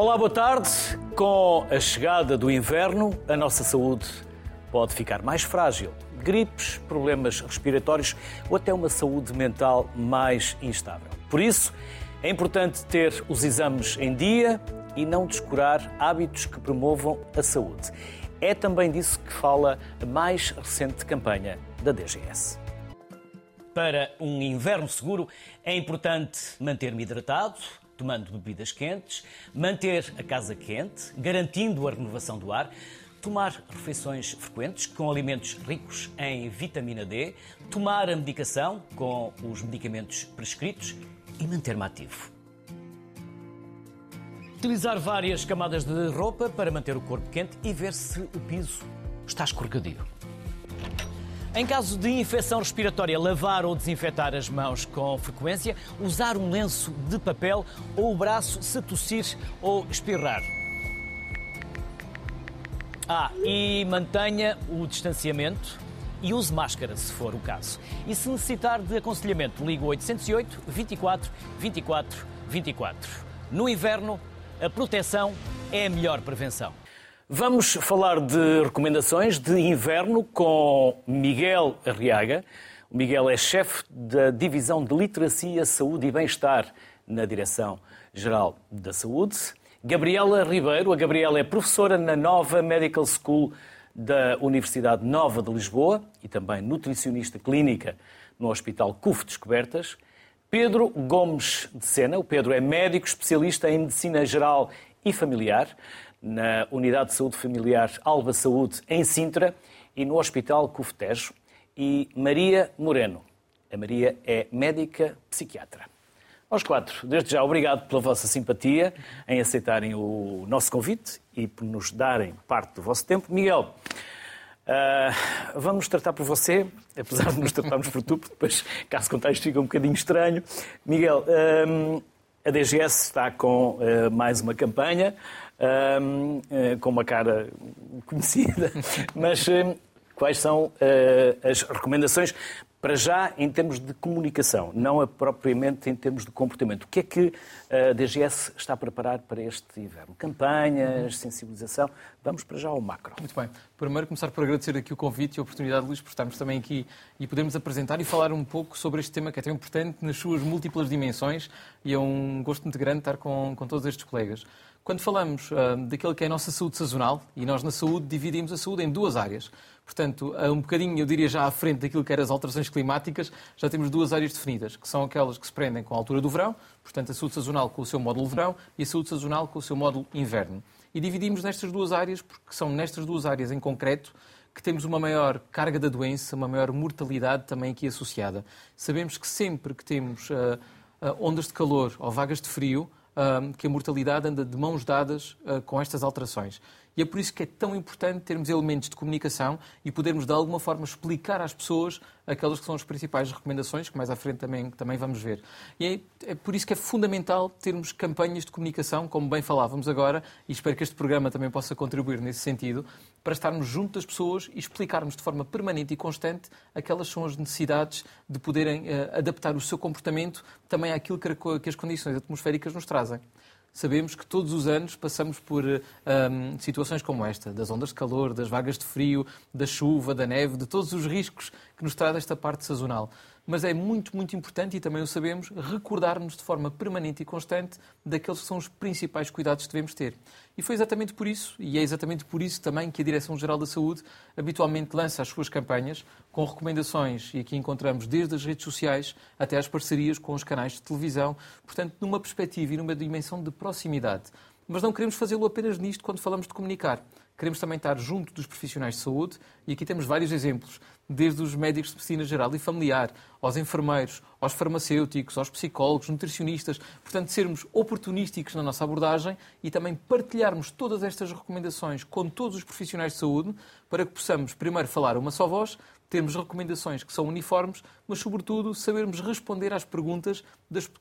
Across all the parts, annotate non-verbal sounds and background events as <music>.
Olá, boa tarde. Com a chegada do inverno, a nossa saúde pode ficar mais frágil. Gripes, problemas respiratórios ou até uma saúde mental mais instável. Por isso, é importante ter os exames em dia e não descurar hábitos que promovam a saúde. É também disso que fala a mais recente campanha da DGS. Para um inverno seguro, é importante manter-me hidratado, tomando bebidas quentes, manter a casa quente, garantindo a renovação do ar, tomar refeições frequentes com alimentos ricos em vitamina D, tomar a medicação com os medicamentos prescritos e manter-me ativo. Utilizar várias camadas de roupa para manter o corpo quente e ver se o piso está escorregadio. Em caso de infecção respiratória, lavar ou desinfetar as mãos com frequência, usar um lenço de papel ou o braço se tossir ou espirrar. Ah, e mantenha o distanciamento e use máscara se for o caso. E se necessitar de aconselhamento, ligue 808 24 24 24. No inverno, a proteção é a melhor prevenção. Vamos falar de recomendações de inverno com Miguel Arriaga. O Miguel é chefe da Divisão de Literacia, Saúde e Bem-Estar na Direção-Geral da Saúde. Gabriela Ribeiro. A Gabriela é professora na Nova Medical School da Universidade Nova de Lisboa e também nutricionista clínica no Hospital CUF Descobertas. Pedro Gomes de Sena. O Pedro é médico especialista em medicina geral e familiar na Unidade de Saúde Familiar Alba Saúde, em Sintra, e no Hospital Cufetejo. E Maria Moreno. A Maria é médica psiquiatra. Aos quatro, desde já, obrigado pela vossa simpatia em aceitarem o nosso convite e por nos darem parte do vosso tempo. Miguel, uh, vamos tratar por você, apesar de nos tratarmos por tu, porque depois, caso contrário, fica um bocadinho estranho. Miguel, uh, a DGS está com uh, mais uma campanha um, eh, com uma cara conhecida, <laughs> mas eh, quais são uh, as recomendações para já em termos de comunicação, não propriamente em termos de comportamento. O que é que a DGS está a preparar para este inverno? Campanhas, sensibilização? Vamos para já ao macro. Muito bem. Primeiro começar por agradecer aqui o convite e a oportunidade, Luís, por estarmos também aqui e podermos apresentar e falar um pouco sobre este tema que é tão importante nas suas múltiplas dimensões e é um gosto muito grande estar com, com todos estes colegas. Quando falamos uh, daquilo que é a nossa saúde sazonal, e nós na saúde dividimos a saúde em duas áreas. Portanto, um bocadinho, eu diria já à frente daquilo que eram as alterações climáticas, já temos duas áreas definidas, que são aquelas que se prendem com a altura do verão, portanto, a saúde sazonal com o seu módulo verão e a saúde sazonal com o seu módulo inverno. E dividimos nestas duas áreas, porque são nestas duas áreas em concreto que temos uma maior carga da doença, uma maior mortalidade também aqui associada. Sabemos que sempre que temos uh, uh, ondas de calor ou vagas de frio, que a mortalidade anda de mãos dadas ah, com estas alterações. E é por isso que é tão importante termos elementos de comunicação e podermos, de alguma forma, explicar às pessoas aquelas que são as principais recomendações, que mais à frente também, também vamos ver. E é, é por isso que é fundamental termos campanhas de comunicação, como bem falávamos agora, e espero que este programa também possa contribuir nesse sentido, para estarmos junto das pessoas e explicarmos de forma permanente e constante aquelas são as necessidades de poderem uh, adaptar o seu comportamento também àquilo que, que as condições atmosféricas nos trazem. Sabemos que todos os anos passamos por um, situações como esta, das ondas de calor, das vagas de frio, da chuva, da neve, de todos os riscos que nos traz esta parte sazonal mas é muito, muito importante, e também o sabemos, recordarmos de forma permanente e constante daqueles que são os principais cuidados que devemos ter. E foi exatamente por isso, e é exatamente por isso também que a Direção-Geral da Saúde habitualmente lança as suas campanhas com recomendações, e aqui encontramos desde as redes sociais até as parcerias com os canais de televisão, portanto, numa perspectiva e numa dimensão de proximidade. Mas não queremos fazê-lo apenas nisto quando falamos de comunicar queremos também estar junto dos profissionais de saúde e aqui temos vários exemplos, desde os médicos de medicina geral e familiar, aos enfermeiros, aos farmacêuticos, aos psicólogos, nutricionistas, portanto, sermos oportunísticos na nossa abordagem e também partilharmos todas estas recomendações com todos os profissionais de saúde para que possamos primeiro falar uma só voz, termos recomendações que são uniformes, mas, sobretudo, sabermos responder às perguntas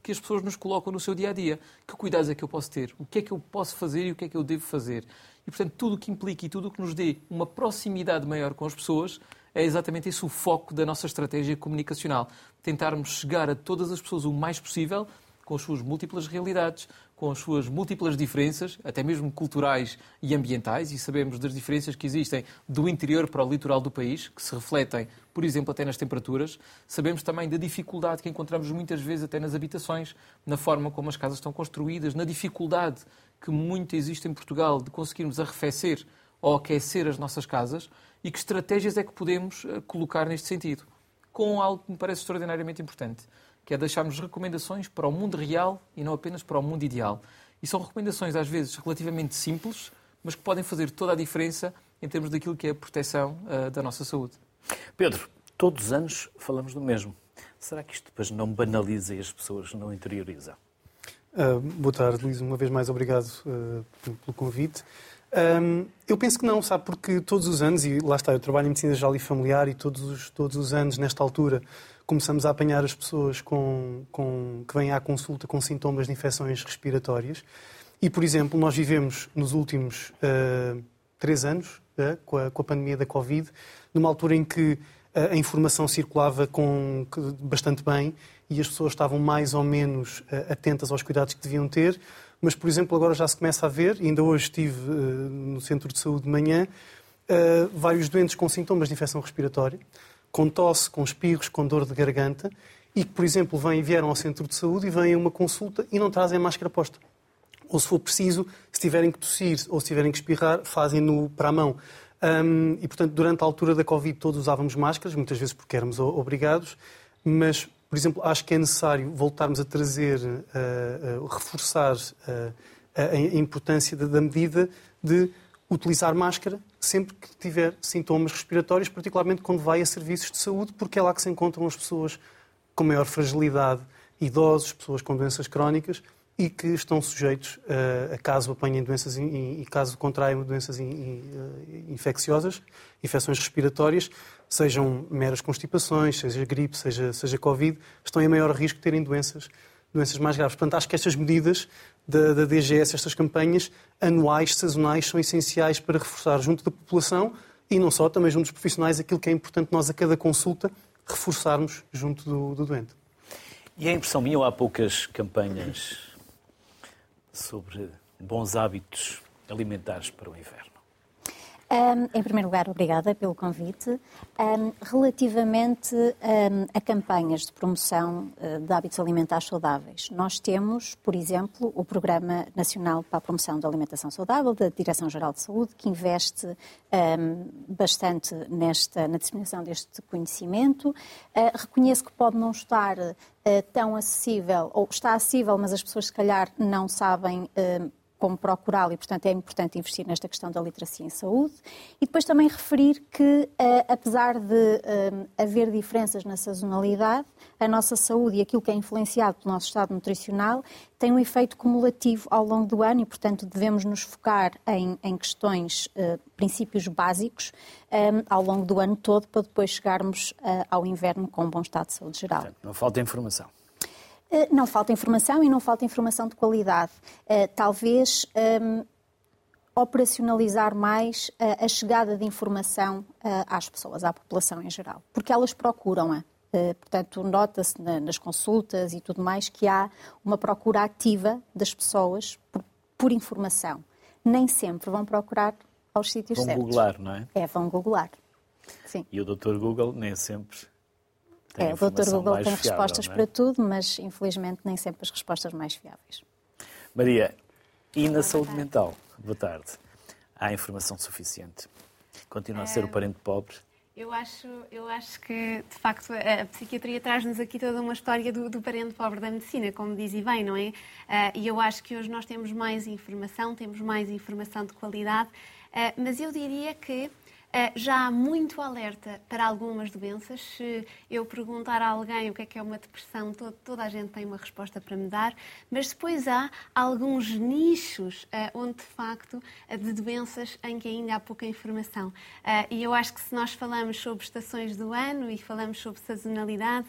que as pessoas nos colocam no seu dia a dia. Que cuidados é que eu posso ter? O que é que eu posso fazer e o que é que eu devo fazer? E, portanto, tudo o que implica e tudo o que nos dê uma proximidade maior com as pessoas é exatamente esse o foco da nossa estratégia comunicacional. Tentarmos chegar a todas as pessoas o mais possível com as suas múltiplas realidades, com as suas múltiplas diferenças, até mesmo culturais e ambientais, e sabemos das diferenças que existem do interior para o litoral do país, que se refletem, por exemplo, até nas temperaturas. Sabemos também da dificuldade que encontramos muitas vezes até nas habitações, na forma como as casas estão construídas, na dificuldade que muito existe em Portugal de conseguirmos arrefecer ou aquecer as nossas casas e que estratégias é que podemos eh, colocar neste sentido. Com algo que me parece extraordinariamente importante que é deixarmos recomendações para o mundo real e não apenas para o mundo ideal. E são recomendações, às vezes, relativamente simples, mas que podem fazer toda a diferença em termos daquilo que é a proteção uh, da nossa saúde. Pedro, todos os anos falamos do mesmo. Será que isto depois não banaliza e as pessoas não interiorizam? Uh, boa tarde, Luís. Uma vez mais, obrigado uh, pelo convite. Um, eu penso que não, sabe, porque todos os anos, e lá está, eu trabalho em medicina geral e familiar e todos os, todos os anos, nesta altura, começamos a apanhar as pessoas com, com, que vêm à consulta com sintomas de infecções respiratórias. E, por exemplo, nós vivemos nos últimos uh, três anos, uh, com, a, com, a, pandemia da Covid, numa altura em que uh, a informação circulava com, bastante bem e as pessoas estavam mais ou menos atentas aos cuidados que deviam ter. Mas, por exemplo, agora já se começa a ver, ainda hoje estive no centro de saúde de manhã, vários doentes com sintomas de infecção respiratória com tosse, com espirros, com dor de garganta e que, por exemplo, vêm, vieram ao centro de saúde e vêm a uma consulta e não trazem máscara posta. Ou, se for preciso, se tiverem que tossir ou se tiverem que espirrar, fazem-no para a mão. Um, e, portanto, durante a altura da Covid todos usávamos máscaras, muitas vezes porque éramos obrigados, mas, por exemplo, acho que é necessário voltarmos a trazer, uh, uh, reforçar uh, a importância da medida de utilizar máscara sempre que tiver sintomas respiratórios, particularmente quando vai a serviços de saúde, porque é lá que se encontram as pessoas com maior fragilidade, idosos, pessoas com doenças crónicas e que estão sujeitos a, a caso apanhem doenças e, caso contraiam doenças infecciosas, infecções respiratórias, sejam meras constipações, seja gripe, seja, seja Covid, estão em maior risco de terem doenças doenças mais graves. Portanto, acho que estas medidas da, da DGS, estas campanhas anuais, sazonais, são essenciais para reforçar junto da população e não só, também junto dos profissionais, aquilo que é importante nós a cada consulta reforçarmos junto do, do doente. E a impressão minha, ou há poucas campanhas sobre bons hábitos alimentares para o inverno? Um, em primeiro lugar, obrigada pelo convite. Um, relativamente um, a campanhas de promoção uh, de hábitos alimentares saudáveis, nós temos, por exemplo, o Programa Nacional para a Promoção da Alimentação Saudável, da Direção-Geral de Saúde, que investe bastante nesta, na disseminação deste conhecimento. Uh, reconheço que pode não estar uh, tão acessível, ou está acessível, mas as pessoas, se calhar, não sabem como procurá-lo e, portanto, é importante investir nesta questão da literacia em saúde. E depois também referir que, eh, apesar de eh, haver diferenças na sazonalidade, a nossa saúde e aquilo que é influenciado pelo nosso estado nutricional tem um efeito cumulativo ao longo do ano e, portanto, devemos nos focar em, em questões, uh, princípios básicos ao longo do ano todo para depois chegarmos ao inverno com um bom estado de saúde geral. Portanto, não falta informação. Eh, não falta informação e não falta informação de qualidade. Eh, talvez um, ehm, operacionalizar mais a chegada de informação eh, às pessoas, à população em geral, porque elas procuram-a. Portanto, nota-se nas consultas e tudo mais que há uma procura ativa das pessoas por, por informação. Nem sempre vão procurar aos sítios vão certos. Vão googlar, não é? É, vão googlar. Sim. E o Dr. Google nem sempre é, o Dr. Google tem fiável, respostas é? para tudo, mas infelizmente nem sempre as respostas mais fiáveis. Maria, e na saúde mental? Boa tarde. Há informação suficiente? Continua a ser o é, parente pobre? Eu acho, eu acho que, de facto, a psiquiatria traz-nos aqui toda uma história do, do, parente pobre da medicina, como diz e bem, não é? Uh, e eu acho que hoje nós temos mais informação, temos mais informação de qualidade, uh, mas eu diria que já há muito alerta para algumas doenças. Se eu perguntar a alguém o que é que é uma depressão, toda a gente tem uma resposta para me dar, mas depois há alguns nichos eh, onde, de facto, eh, de doenças em que ainda há pouca informação. E eu acho que se nós falamos sobre estações do ano e falamos sobre sazonalidade,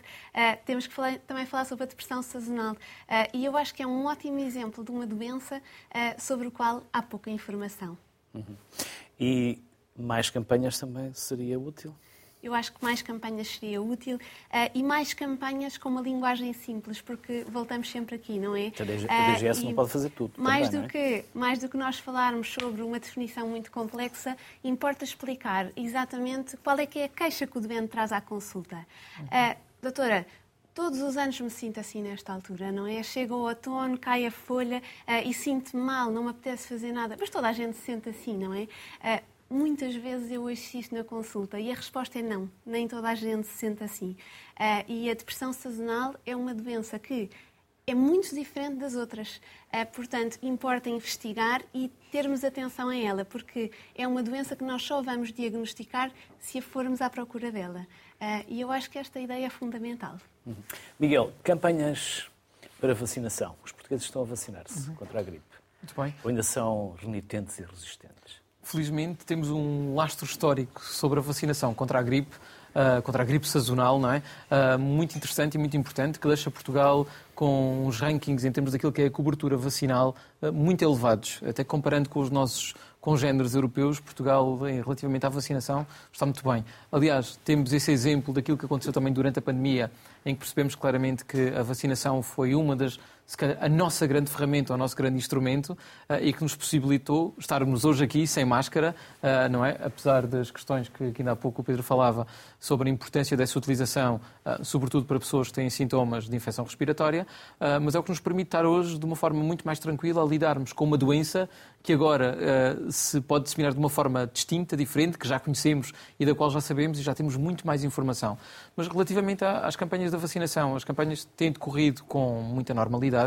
temos que também falar sobre a depressão sazonal. E eu acho que é um ótimo exemplo de uma doença sobre o qual há pouca informação. Uhum. E mais campanhas também seria útil? eu acho que mais campanhas seria útil uh, e mais campanhas com uma linguagem simples, porque voltamos sempre aqui, não é? A DGS uh, não pode fazer tudo. Mais, também, do é? que, mais do que nós falarmos sobre uma definição muito complexa, importa explicar exatamente qual é que é a queixa que o doente traz à consulta. Uh, doutora, Todos os anos me sinto assim nesta altura, não é? Chega o outono, cai a folha uh, e sinto-me mal, não me apetece fazer nada. Mas toda a gente se sente assim, não é? Uh, muitas vezes eu ouço isto na consulta e a resposta é não, nem toda a gente se sente assim. Uh, e a depressão sazonal é uma doença que é muito diferente das outras. Uh, portanto, importa investigar e termos atenção a ela, porque é uma doença que nós só vamos diagnosticar se a formos à procura dela. Uh, e eu acho que esta ideia é fundamental. Uhum. Miguel, campanhas para vacinação. Os portugueses estão a vacinar-se uhum. contra a gripe. Muito bem. Ou ainda são renitentes e resistentes? Felizmente, temos um lastro histórico sobre a vacinação contra a gripe, uh, contra a gripe sazonal, não é? Uh, muito interessante e muito importante, que deixa Portugal com uns rankings em termos daquilo que é a cobertura vacinal uh, muito elevados, até comparando com os nossos congêneres europeus, Portugal, relativamente à vacinação, está muito bem. Aliás, temos esse exemplo daquilo que aconteceu também durante a pandemia, em que percebemos claramente que a vacinação foi uma das calhar, a nossa grande ferramenta, o nosso grande instrumento uh, e que nos possibilitou estarmos hoje aqui sem máscara, uh, não é? Apesar das questões que, que, ainda há pouco o Pedro falava sobre a importância dessa utilização, uh, sobretudo para pessoas que têm sintomas de infecção respiratória, mas é o que nos permite estar hoje de uma forma muito mais tranquila a lidarmos com uma doença que agora se pode disseminar de uma forma distinta, diferente, que já conhecemos e da qual já sabemos e já temos muito mais informação. Mas relativamente às campanhas da vacinação, as campanhas têm decorrido com muita normalidade.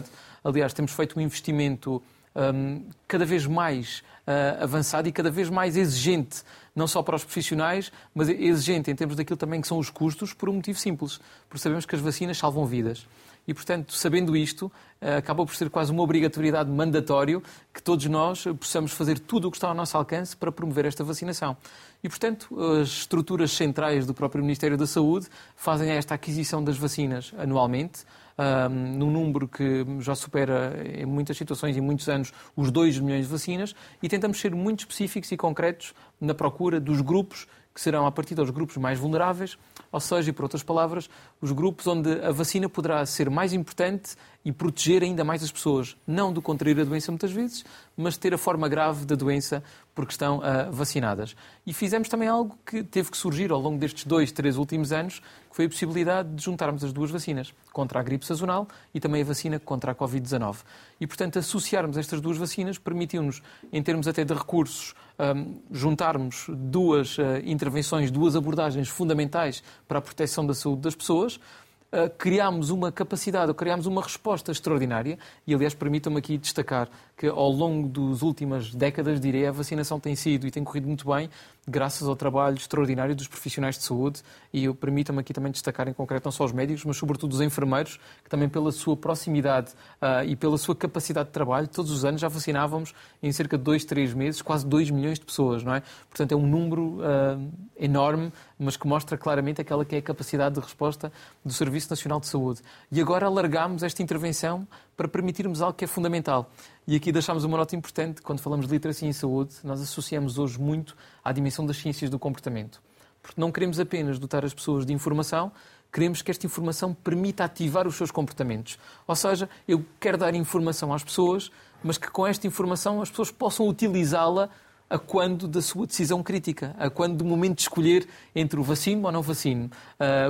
Aliás, temos feito um investimento um, cada vez mais uh, avançado e cada vez mais exigente, não só para os profissionais, mas exigente em termos daquilo também que são os custos, por um motivo simples, porque sabemos que as vacinas salvam vidas. E, portanto, sabendo isto, eh, acaba por ser quase uma obrigatoriedade mandatório que todos nós possamos fazer tudo o que está ao nosso alcance para promover esta vacinação. E, portanto, as estruturas centrais do próprio Ministério da Saúde fazem esta aquisição das vacinas anualmente, um, num número que já supera, em muitas situações, em muitos anos, os 2 milhões de vacinas, e tentamos ser muito específicos e concretos na procura dos grupos que serão a partir dos grupos mais vulneráveis, ou seja, por outras palavras, os grupos onde a vacina poderá ser mais importante e proteger ainda mais as pessoas, não do contrair a doença muitas vezes, mas ter a forma grave da doença porque estão uh, vacinadas. E fizemos também algo que teve que surgir ao longo destes dois, três últimos anos, que foi a possibilidade de juntarmos as duas vacinas, contra a gripe sazonal e também a vacina contra a Covid-19. E, portanto, associarmos estas duas vacinas permitiu-nos, em termos até de recursos, juntarmos duas uh, intervenções, duas abordagens fundamentais para a proteção da saúde das pessoas, uh, criámos uma capacidade, ou criámos uma resposta extraordinária, e aliás permitam-me aqui destacar que ao longo das últimas décadas, direi, a vacinação tem sido e tem corrido muito bem, graças ao trabalho extraordinário dos profissionais de saúde, e eu permita-me aqui também destacar em concreto não só os médicos, mas sobretudo os enfermeiros, que também pela sua proximidade uh, e pela sua capacidade de trabalho, todos os anos já vacinávamos em cerca de dois, três meses, quase 2 milhões de pessoas, não é? Portanto, é um número uh, enorme, mas que mostra claramente aquela que é a capacidade de resposta do Serviço Nacional de Saúde. E agora alargamos esta intervenção para permitirmos algo que é fundamental. E aqui deixamos uma nota importante, quando falamos de literacia em saúde, nós associamos hoje muito à dimensão das ciências do comportamento. Porque não queremos apenas dotar as pessoas de informação, queremos que esta informação permita ativar os seus comportamentos. Ou seja, eu quero dar informação às pessoas, mas que com esta informação as pessoas possam utilizá-la a quando da sua decisão crítica, a quando do momento de escolher entre o vacino ou não vacino,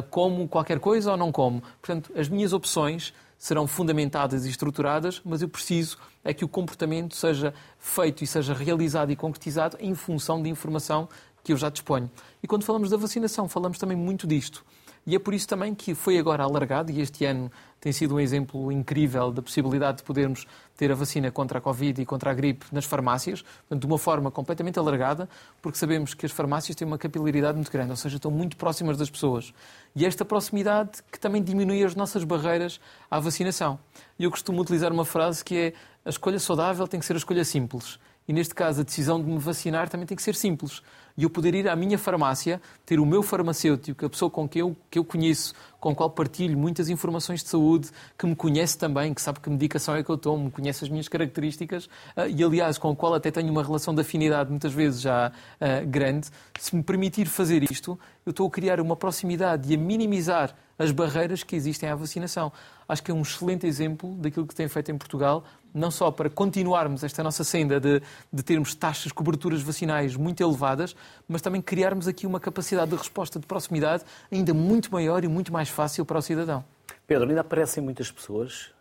como qualquer coisa ou não como. Portanto, as minhas opções serão fundamentadas e estruturadas, mas eu preciso é que o comportamento seja feito e seja realizado e concretizado em função de informação que eu já disponho. E quando falamos da vacinação, falamos também muito disto. E é por isso também que foi agora alargado, e este ano tem sido um exemplo incrível da possibilidade de podermos ter a vacina contra a Covid e contra a gripe nas farmácias, de uma forma completamente alargada, porque sabemos que as farmácias têm uma capilaridade muito grande, ou seja, estão muito próximas das pessoas. E esta proximidade que também diminui as nossas barreiras à vacinação. E eu costumo utilizar uma frase que é a escolha saudável tem que ser a escolha simples. e neste caso a decisão de me vacinar também tem que ser simples. E eu poder ir à minha farmácia, ter o meu farmacêutico, a pessoa com quem eu, que eu conheço, com a qual partilho muitas informações de saúde, que me conhece também, que sabe que medicação é que eu tomo, conhece as minhas características uh, e, aliás, com o qual até tenho uma relação de afinidade muitas vezes já uh, grande. Se me permitir fazer isto, eu estou a criar uma proximidade e a minimizar as barreiras que existem à vacinação. Acho que é um excelente exemplo daquilo que tem feito em Portugal, não só para continuarmos esta nossa senda de, de termos taxas de coberturas vacinais muito elevadas, mas também criarmos aqui uma capacidade de resposta de proximidade ainda muito maior e muito mais fácil para o cidadão. Pedro, ainda aparecem muitas pessoas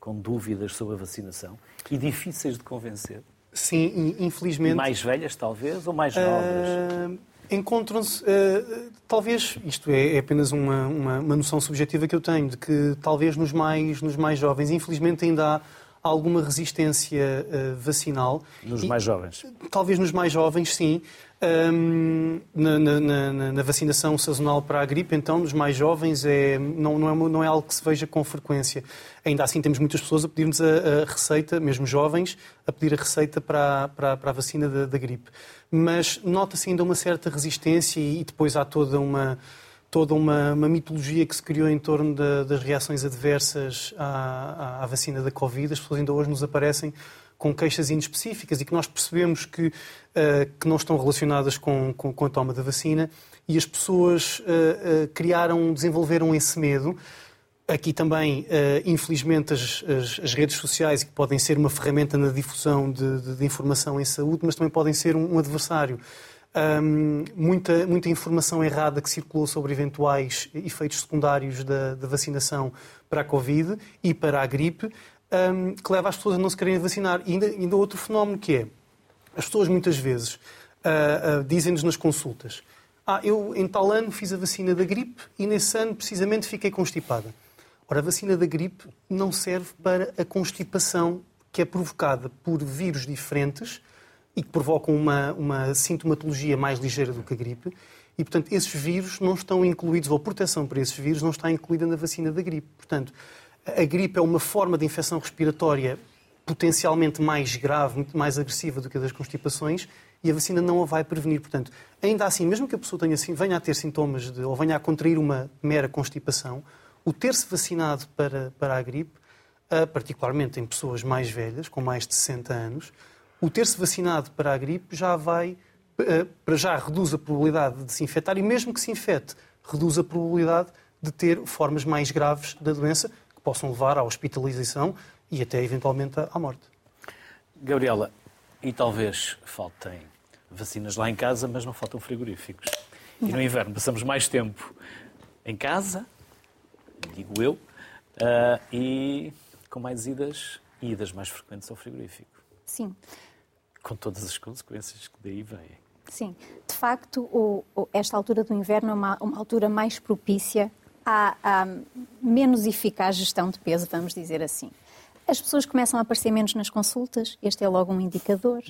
com dúvidas sobre a vacinação e difíceis de convencer. Sim, infelizmente. Mais velhas, talvez, ou mais novas? Uh, Encontram-se, uh, talvez, isto é, é apenas uma, uma, uma, noção subjetiva que eu tenho, de que talvez nos mais, nos mais jovens, infelizmente ainda há alguma resistência uh, vacinal. Nos e, mais jovens? Talvez nos mais jovens, sim. Um, na, na, na, na, vacinação sazonal para a gripe, então, nos mais jovens, é, não, não, é, não é algo que se veja com frequência. Ainda assim, temos muitas pessoas a pedir-nos a, a, receita, mesmo jovens, a pedir a receita para, para, para a vacina da, da gripe. Mas nota-se ainda uma certa resistência e, e depois há toda uma toda uma, uma, mitologia que se criou em torno da, das reações adversas à, à, à, vacina da Covid. As pessoas ainda hoje nos aparecem com queixas inespecíficas e que nós percebemos que, uh, que não estão relacionadas com, com, com, a toma da vacina e as pessoas uh, uh, criaram, desenvolveram esse medo. Aqui também, infelizmente, as, as, as, redes sociais, que podem ser uma ferramenta na difusão de, de, de informação em saúde, mas também podem ser um, um adversário um, muita, muita informação errada que circulou sobre eventuais efeitos secundários da, da vacinação para a Covid e para a gripe, um, que leva as pessoas a não se quererem vacinar. E ainda, ainda outro fenómeno que é, as pessoas muitas vezes uh, uh, dizem-nos nas consultas, ah, eu em tal ano fiz a vacina da gripe e nesse ano precisamente fiquei constipada. Ora, a vacina da gripe não serve para a constipação que é provocada por vírus diferentes e que provocam uma, uma sintomatologia mais ligeira do que a gripe. E, portanto, esses vírus não estão incluídos, ou a proteção para esses vírus não está incluída na vacina da gripe. Portanto, a gripe é uma forma de infecção respiratória potencialmente mais grave, muito mais agressiva do que a das constipações, e a vacina não a vai prevenir. Portanto, ainda assim, mesmo que a pessoa tenha, venha a ter sintomas de, ou venha a contrair uma mera constipação, o ter-se vacinado para, para a gripe, particularmente em pessoas mais velhas, com mais de 60 anos, o ter-se vacinado para a gripe já vai, eh, para já reduz a probabilidade de se infectar e mesmo que se infecte, reduz a probabilidade de ter formas mais graves da doença que possam levar à hospitalização e até eventualmente à morte. Gabriela, e talvez faltem vacinas lá em casa, mas não faltam frigoríficos. E no inverno passamos mais tempo em casa, digo eu, uh, e com mais idas, idas mais frequentes ao frigorífico. Sim com todas as consequências que daí vêm. Sim, de facto, o, o, esta altura do inverno é uma, uma altura mais propícia à, à, menos eficaz gestão de peso, vamos dizer assim. As pessoas começam a aparecer menos nas consultas, este é logo um indicador.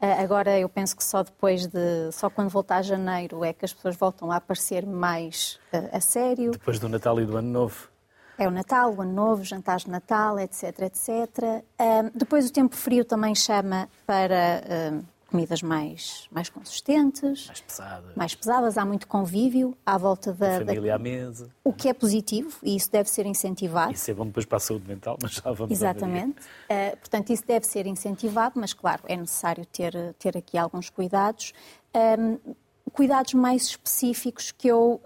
Uh, agora, eu penso que só depois de. só quando voltar a janeiro é que as pessoas voltam a aparecer mais uh, a sério. Depois do Natal e do Ano Novo. É o Natal, o Ano Novo, jantares de Natal, etc, etc. Um, depois o tempo frio também chama para um, comidas mais, mais consistentes. Mais pesadas. Mais pesadas, há muito convívio à volta da... A família da... à mesa. O que é positivo e isso deve ser incentivado. Isso é bom depois para a saúde mental, mas já vamos Exatamente. Uh, portanto, isso deve ser incentivado, mas claro, é necessário ter, ter aqui alguns cuidados. Um, cuidados mais específicos que eu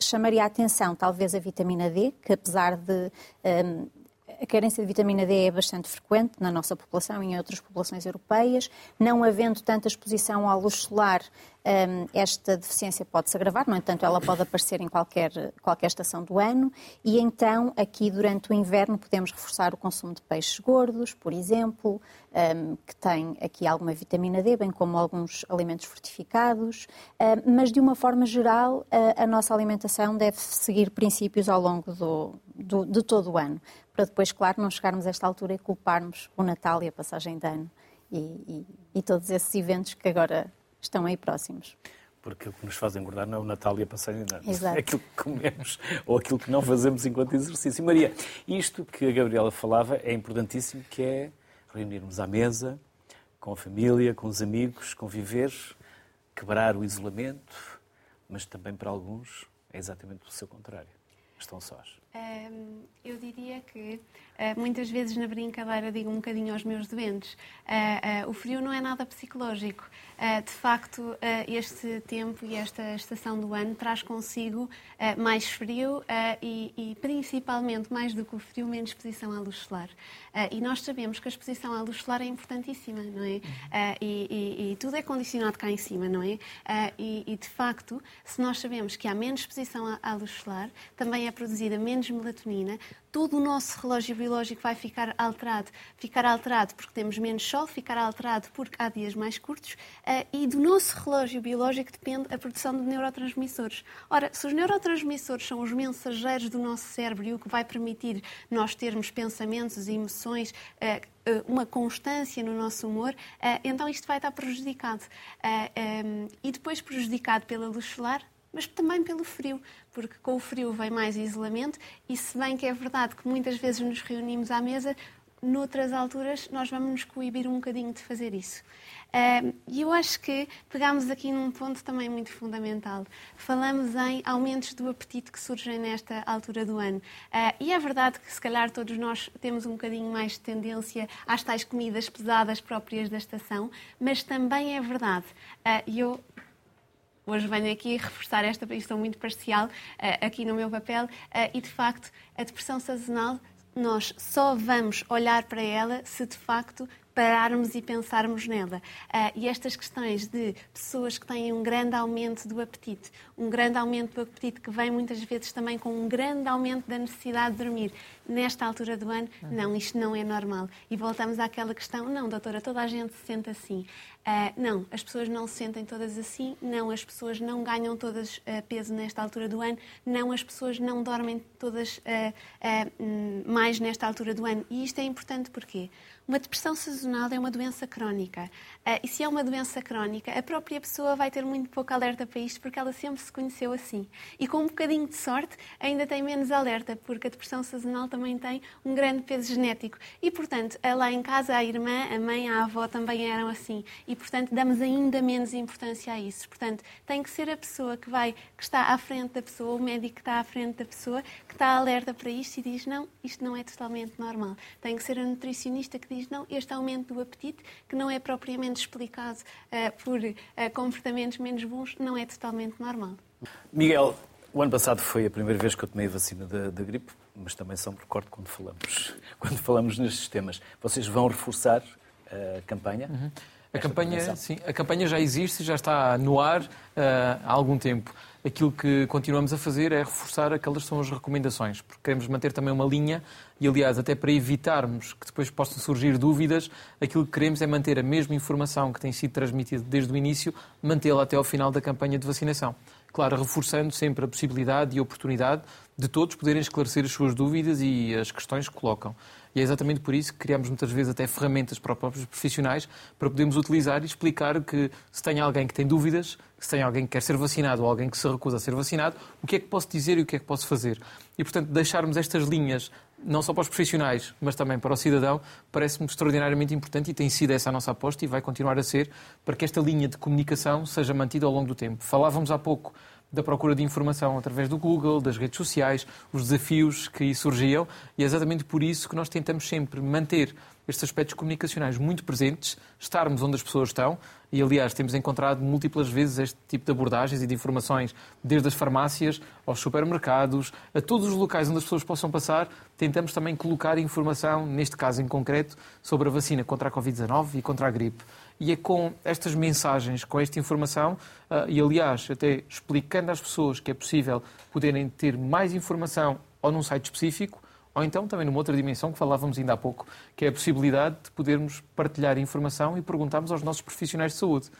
chamaria a atenção, talvez a vitamina D, que apesar de um, a carência de vitamina D é bastante frequente na nossa população e em outras populações europeias. Não havendo tanta exposição à luz solar, hum, esta deficiência pode se agravar, no entanto, ela pode aparecer em qualquer, qualquer estação do ano. E então, aqui durante o inverno, podemos reforçar o consumo de peixes gordos, por exemplo, hum, que tem aqui alguma vitamina D, bem como alguns alimentos fortificados. Hum, mas, de uma forma geral, a nossa alimentação deve seguir princípios ao longo do, do, de todo o ano para depois, claro, não chegarmos a esta altura e culparmos o Natal e a passagem de ano e, e, e todos esses eventos que agora estão aí próximos porque o que nos faz engordar não é o Natal e a passagem de ano. Exato. É aquilo que comemos ou aquilo que não fazemos enquanto exercício. Maria, isto que a Gabriela falava é importantíssimo, que é reunirmos à mesa com a família, com os amigos, conviver, quebrar o isolamento, mas também para alguns é exatamente o seu contrário. Estão sós. Eu diria que eh, muitas vezes na brincadeira digo um bocadinho aos meus doentes, eh, eh, o frio não é nada psicológico. de facto, este tempo e esta estação do ano traz consigo mais frio e, e, principalmente, mais do que o frio, menos exposição à luz solar. e nós sabemos que a exposição à luz solar é importantíssima, não é? E, e, e, tudo é condicionado cá em cima, não é? e, de facto, se nós sabemos que há menos exposição à, à luz solar, também é produzida menos melatonina, todo o nosso relógio biológico vai ficar alterado. Ficar alterado porque temos menos sol, ficar alterado porque há dias mais curtos uh, e do nosso relógio biológico depende a produção de neurotransmissores. Ora, se os neurotransmissores são os mensageiros do nosso cérebro e o que vai permitir nós termos pensamentos emoções, uh, uma constância no nosso humor, então isto vai estar prejudicado. Um, e depois prejudicado pela luz solar, mas também pelo frio, porque com o frio vem mais isolamento e se bem que é verdade que muitas vezes nos reunimos à mesa, noutras alturas nós vamos nos coibir um bocadinho de fazer isso. E eu acho que pegámos aqui num ponto também muito fundamental. Falamos em aumentos do apetite que surgem nesta altura do ano. Ah, e é verdade que, se calhar, todos nós temos um bocadinho mais de tendência às tais comidas pesadas próprias da estação, mas também é verdade, ah, e eu Hoje venho aqui reforçar esta posição muito parcial uh, aqui no meu papel uh, e, de facto, a depressão sazonal, nós só vamos olhar para ela se, de facto, pararmos e pensarmos nela. Uh, e estas questões de pessoas que têm um grande aumento do apetite, um grande aumento do apetite que vem muitas vezes também com um grande aumento da necessidade de dormir, nesta altura do ano, não, isto não é normal. E voltamos àquela questão, não, doutora, toda a gente se sente assim. Uh, não, as pessoas não se sentem todas assim, não, as pessoas não ganham todas uh, peso nesta altura do ano, não, as pessoas não dormem todas uh, mais nesta altura do ano. E isto é importante porque uma depressão sazonal é uma doença crónica. e se é uma doença crónica, a própria pessoa vai ter muito pouco alerta para isto porque ela sempre se conheceu assim. E com um bocadinho de sorte, ainda tem menos alerta, porque a depressão sazonal também tem um grande peso genético. E, portanto, lá em casa, a irmã, a mãe, a avó também eram assim. E, portanto, damos ainda menos importância a isso. Portanto, tem que ser a pessoa que vai, que está à frente da pessoa, o médico que está à frente da pessoa, que está alerta para isto e diz, não, isto não é totalmente normal. Tem que ser a nutricionista que diz, não, este aumento do apetite, que não é propriamente explicado uh, por uh, comportamentos menos bons, não é totalmente normal. Miguel, o ano passado foi a primeira vez que eu tomei a vacina da, da gripe, mas também só me recordo quando falamos, <laughs> quando falamos nestes temas. Vocês vão reforçar a campanha? Uhum. A campanha, sim, a campanha já existe, já está no ar uh, há algum tempo. Aquilo que continuamos a fazer é reforçar aquelas que são as recomendações, porque queremos manter também uma linha e, aliás, até para evitarmos que depois possam surgir dúvidas, aquilo que queremos é manter a mesma informação que tem sido transmitida desde o início, mantê-la até ao final da campanha de vacinação. Claro, reforçando sempre a possibilidade e a oportunidade de todos poderem esclarecer as suas dúvidas e as questões que colocam. E é exatamente por isso que criamos muitas vezes até ferramentas para os próprios profissionais para podermos utilizar e explicar que se tem alguém que tem dúvidas, se tem alguém que quer ser vacinado ou alguém que se recusa a ser vacinado, o que é que posso dizer e o que é que posso fazer. E, portanto, deixarmos estas linhas, não só para os profissionais, mas também para o cidadão, parece-me extraordinariamente importante e tem sido essa a nossa aposta e vai continuar a ser para que esta linha de comunicação seja mantida ao longo do tempo. Falávamos há pouco da procura de informação através do Google, das redes sociais, os desafios que aí surgiam, e é exatamente por isso que nós tentamos sempre manter estes aspectos comunicacionais muito presentes, estarmos onde as pessoas estão, e aliás temos encontrado múltiplas vezes este tipo de abordagens e de informações, desde as farmácias aos supermercados, a todos os locais onde as pessoas possam passar, tentamos também colocar informação, neste caso em concreto, sobre a vacina contra a Covid-19 e contra a gripe. E é com estas mensagens, com esta informação, uh, e aliás, até explicando às pessoas que é possível poderem ter mais informação ou num site específico, ou então também numa outra dimensão que falávamos ainda há pouco, que é a possibilidade de podermos partilhar informação e perguntarmos aos nossos profissionais de saúde.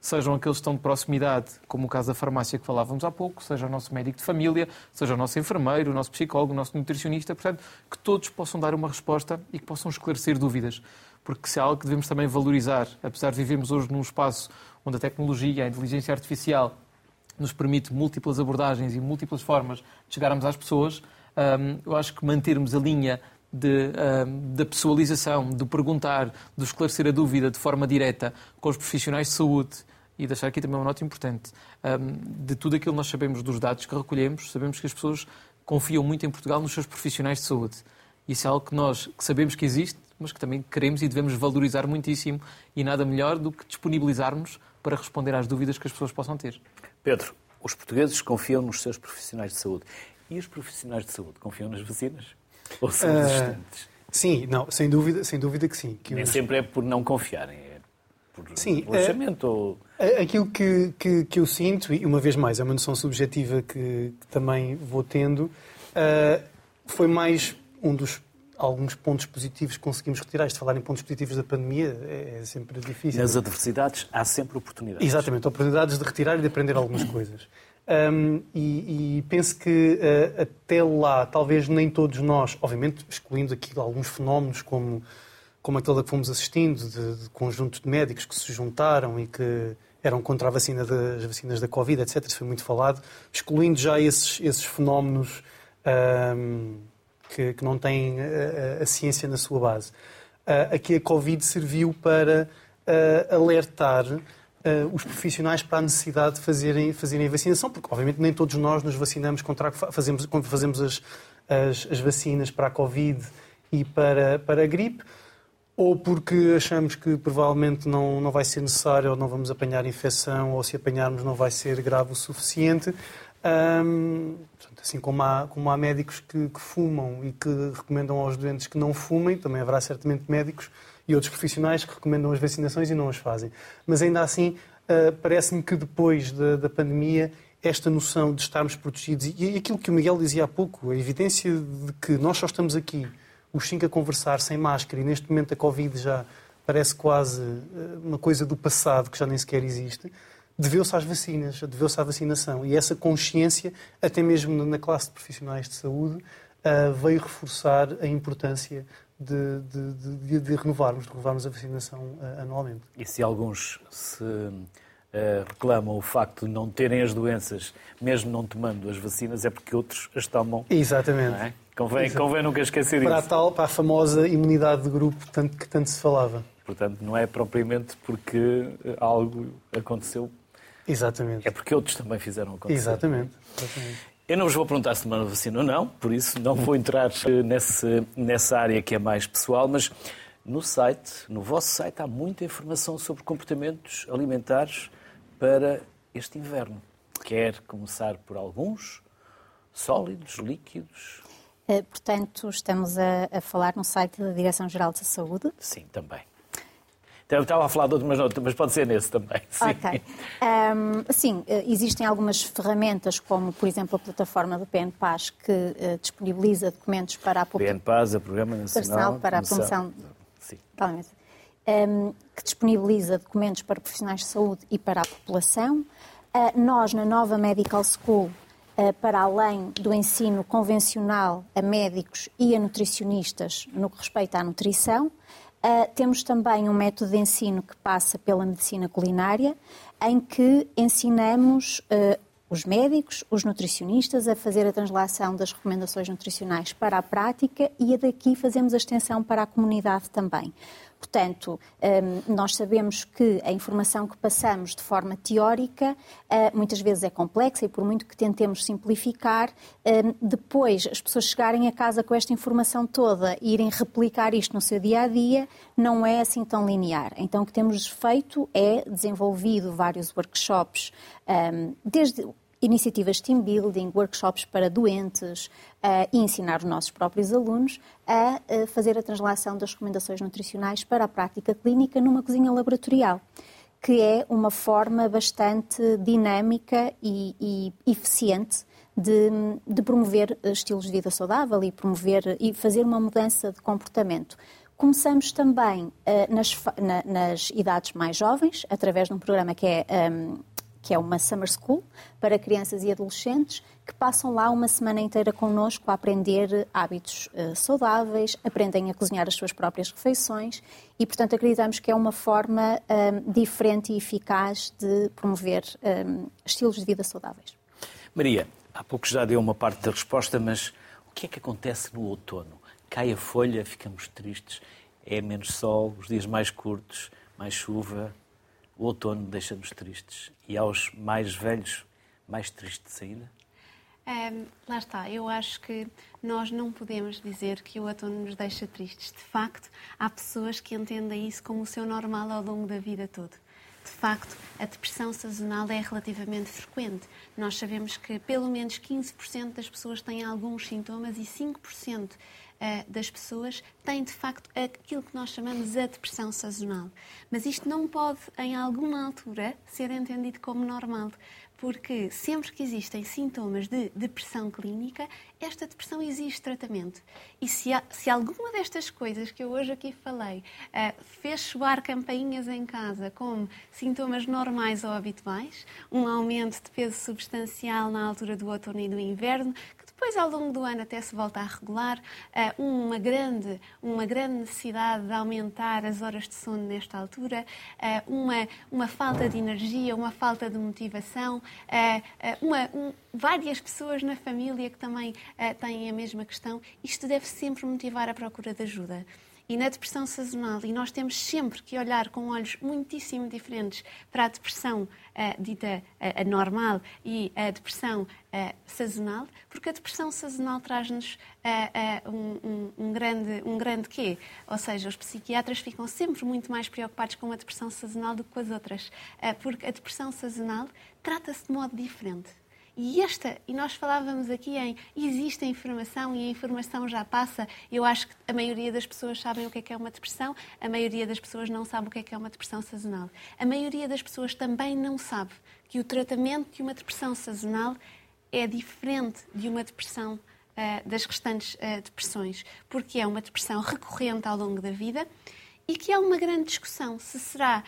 Sejam aqueles que estão de proximidade, como o caso da farmácia que falávamos há pouco, seja o nosso médico de família, seja o nosso enfermeiro, o nosso psicólogo, o nosso nutricionista, portanto, que todos possam dar uma resposta e que possam esclarecer dúvidas porque se há algo que devemos também valorizar, apesar de vivermos hoje num espaço onde a tecnologia, a inteligência artificial nos permite múltiplas abordagens e múltiplas formas de chegarmos às pessoas, eu acho que mantermos a linha de, um, da pessoalização, do perguntar, do esclarecer a dúvida de forma direta com os profissionais de saúde e deixar aqui também uma nota importante. Um, de tudo aquilo que nós sabemos dos dados que recolhemos, sabemos que as pessoas confiam muito em Portugal nos seus profissionais de saúde. Isso é algo que nós que sabemos que existe, mas que também queremos e devemos valorizar muitíssimo e nada melhor do que disponibilizarmos para responder às dúvidas que as pessoas possam ter. Pedro, os portugueses confiam nos seus profissionais de saúde. E os profissionais de saúde confiam nas vacinas? Ou são uh, resistentes? Sim, não, sem dúvida, sem dúvida que sim. Que Nem os... sempre é por não confiarem, é por sim, relaxamento é, ou... Aquilo que, que, que, eu sinto, e uma vez mais, é uma noção subjetiva que, que também vou tendo, uh, foi mais um dos alguns pontos positivos conseguimos retirar. Isto falar em pontos positivos da pandemia é, é sempre difícil. Nas adversidades há sempre oportunidades. Exatamente, oportunidades de retirar e de aprender algumas <coughs> coisas. Um, e, e, penso que uh, até lá, talvez nem todos nós, obviamente excluindo aqui alguns fenómenos como, como aquele que fomos assistindo, de, de conjuntos de médicos que se juntaram e que eram contra a vacina das vacinas da Covid, etc. Isso foi muito falado. Excluindo já esses, esses fenómenos um, que, que não têm a, a, ciência na sua base. Uh, aqui a Covid serviu para uh, alertar uh, os profissionais para a necessidade de fazerem, fazerem a vacinação, porque obviamente nem todos nós nos vacinamos contra a, fazemos, fazemos as, as, as, vacinas para a Covid e para, para a gripe, ou porque achamos que provavelmente não, não vai ser necessário ou não vamos apanhar infecção, ou se apanharmos não vai ser grave o suficiente. Um, assim como há, como há médicos que, que, fumam e que recomendam aos doentes que não fumem, também haverá certamente médicos e outros profissionais que recomendam as vacinações e não as fazem. Mas ainda assim, uh, parece-me que depois da, da, pandemia, esta noção de estarmos protegidos e aquilo que o Miguel dizia há pouco, a evidência de que nós só estamos aqui, os cinco a conversar sem máscara e neste momento a Covid já parece quase ah, uma coisa do passado que já nem sequer existe deveu-se às vacinas, deveu-se à vacinação. E essa consciência, até mesmo na classe de profissionais de saúde, uh, veio reforçar a importância de, de, de, de, renovarmos, de renovarmos a vacinação uh, anualmente. E se alguns se uh, reclamam o facto de não terem as doenças, mesmo não tomando as vacinas, é porque outros as tomam. Exatamente. É? Convém, Exatamente. convém nunca esquecer para isso. A tal, para a famosa imunidade de grupo tanto, que tanto se falava. Portanto, não é propriamente porque algo aconteceu Exatamente. É porque outros também fizeram acontecer. Exatamente. Exatamente. Eu não vos vou perguntar se tomaram vacina ou não, por isso não vou entrar nesse, nessa área que é mais pessoal, mas no site, no vosso site, há muita informação sobre comportamentos alimentares para este inverno. Quer começar por alguns? Sólidos, líquidos? Eh, portanto, estamos a, a falar no site da Direção-Geral de Saúde. Sim, também. Estava a falar de outro, mas, mas pode ser nesse também. Sim. Ok. Um, sim, eh, existem algumas ferramentas, como, por exemplo, a plataforma do PNPAS, que uh, disponibiliza documentos para a população. PNPAS, o Programa Nacional para a Promoção. Sim. Um, que disponibiliza documentos para profissionais de saúde e para a população. Uh, nós, na nova Medical School, uh, para além do ensino convencional a médicos e a nutricionistas no que respeita à nutrição, Uh, temos também um método de ensino que passa pela medicina culinária, em que ensinamos uh, os médicos, os nutricionistas, a fazer a translação das recomendações nutricionais para a prática e a daqui fazemos a extensão para a comunidade também. Portanto, hum, nós sabemos que a informação que passamos de forma teórica hum, muitas vezes é complexa e, por muito que tentemos simplificar, hum, depois as pessoas chegarem a casa com esta informação toda e irem replicar isto no seu dia a dia, não é assim tão linear. Então, o que temos feito é desenvolvido vários workshops, desde iniciativas team building, workshops para doentes uh, e ensinar os nossos próprios alunos a uh, fazer a translação das recomendações nutricionais para a prática clínica numa cozinha laboratorial, que é uma forma bastante dinâmica e, e eficiente de, de, promover estilos de vida saudável e promover e fazer uma mudança de comportamento. Começamos também uh, nas, na, nas, idades mais jovens, através de um programa que é um, que é uma Summer School para crianças e adolescentes que passam lá uma semana inteira connosco a aprender hábitos uh, saudáveis, aprendem a cozinhar as suas próprias refeições e, portanto, acreditamos que é uma forma um, eh, diferente e eficaz de promover um, eh, estilos de vida saudáveis. Maria, há pouco já deu uma parte da resposta, mas o que é que acontece no outono? cai a folha, ficamos tristes. É menos sol, os dias mais curtos, mais chuva. O outono deixa-nos tristes. E aos mais velhos, mais tristes ainda? Um, lá está, eu acho que nós não podemos dizer que o outono nos deixa tristes. De facto, há pessoas que entendem isso como o seu normal ao longo da vida toda. De facto, a depressão sazonal é relativamente frequente. Nós sabemos que pelo menos 15% das pessoas têm alguns sintomas e 5% eh, das pessoas têm de facto aquilo que nós chamamos a depressão sazonal. Mas isto não pode, em alguma altura, ser entendido como normal, porque sempre que existem sintomas de depressão clínica, esta depressão exige tratamento. E se, se alguma destas coisas que eu hoje aqui falei uh, fez soar campainhas em casa como sintomas normais ou habituais, um aumento de peso substancial na altura do outono e do inverno, depois, ao longo do ano, até se volta a regular. Eh, uma grande, uma grande necessidade de aumentar as horas de sono nesta altura, eh, uma, uma falta de energia, uma falta de motivação, eh, uma, um, várias pessoas na família que também têm a mesma questão. Isto deve sempre motivar a procura de ajuda e na depressão sazonal, e nós temos sempre que olhar com olhos muitíssimo diferentes para a depressão uh, dita uh, normal e a depressão uh, sazonal, porque a depressão sazonal traz-nos um, um, grande, um grande quê? Ou seja, os psiquiatras ficam sempre muito mais preocupados com a depressão sazonal do que com as outras, porque a depressão sazonal trata-se de modo diferente. E esta, e nós falávamos aqui em existe a informação e a informação já passa. Eu acho que a maioria das pessoas sabem o que é que é uma depressão, a maioria das pessoas não sabe o que é que é uma depressão sazonal. A maioria das pessoas também não sabe que o tratamento de uma depressão sazonal é diferente de uma depressão uh, das restantes uh, depressões, porque é uma depressão recorrente ao longo da vida e que há uma grande discussão se será, se,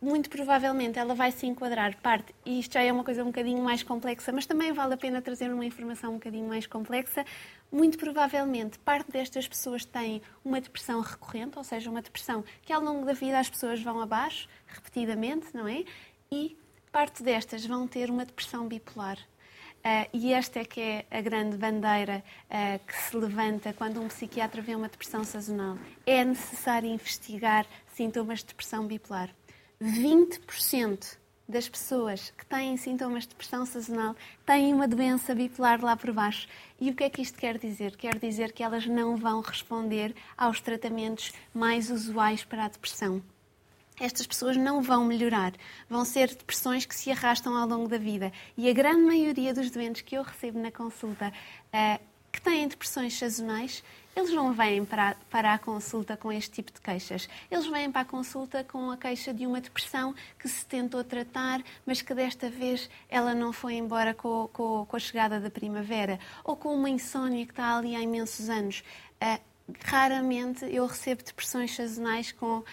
muito provavelmente ela vai se enquadrar parte, e isto já é uma coisa um bocadinho mais complexa, mas também vale a pena trazer uma informação um bocadinho mais complexa. Muito provavelmente parte destas pessoas têm uma depressão recorrente, ou seja, uma depressão que ao longo da vida as pessoas vão abaixo, repetidamente, não é? E parte destas vão ter uma depressão bipolar. Uh, e esta é que é a grande bandeira uh, que se levanta quando um psiquiatra vê uma depressão sazonal. É necessário investigar sintomas de depressão bipolar. 20% das pessoas que têm sintomas de depressão sazonal têm uma doença bipolar lá por baixo. E o que é que isto quer dizer? Quer dizer que elas não vão responder aos tratamentos mais usuais para a depressão estas pessoas não vão melhorar. Vão ser depressões que se arrastam ao longo da vida. E a grande maioria dos doentes que eu recebo na consulta uh, que têm depressões sazonais, eles não vêm para, para a consulta com este tipo de queixas. Eles vêm para a consulta com a queixa de uma depressão que se tentou tratar, mas que desta vez ela não foi embora com, com, com a chegada da primavera. Ou com uma insónia que está ali há imensos anos. Uh, raramente eu recebo depressões sazonais com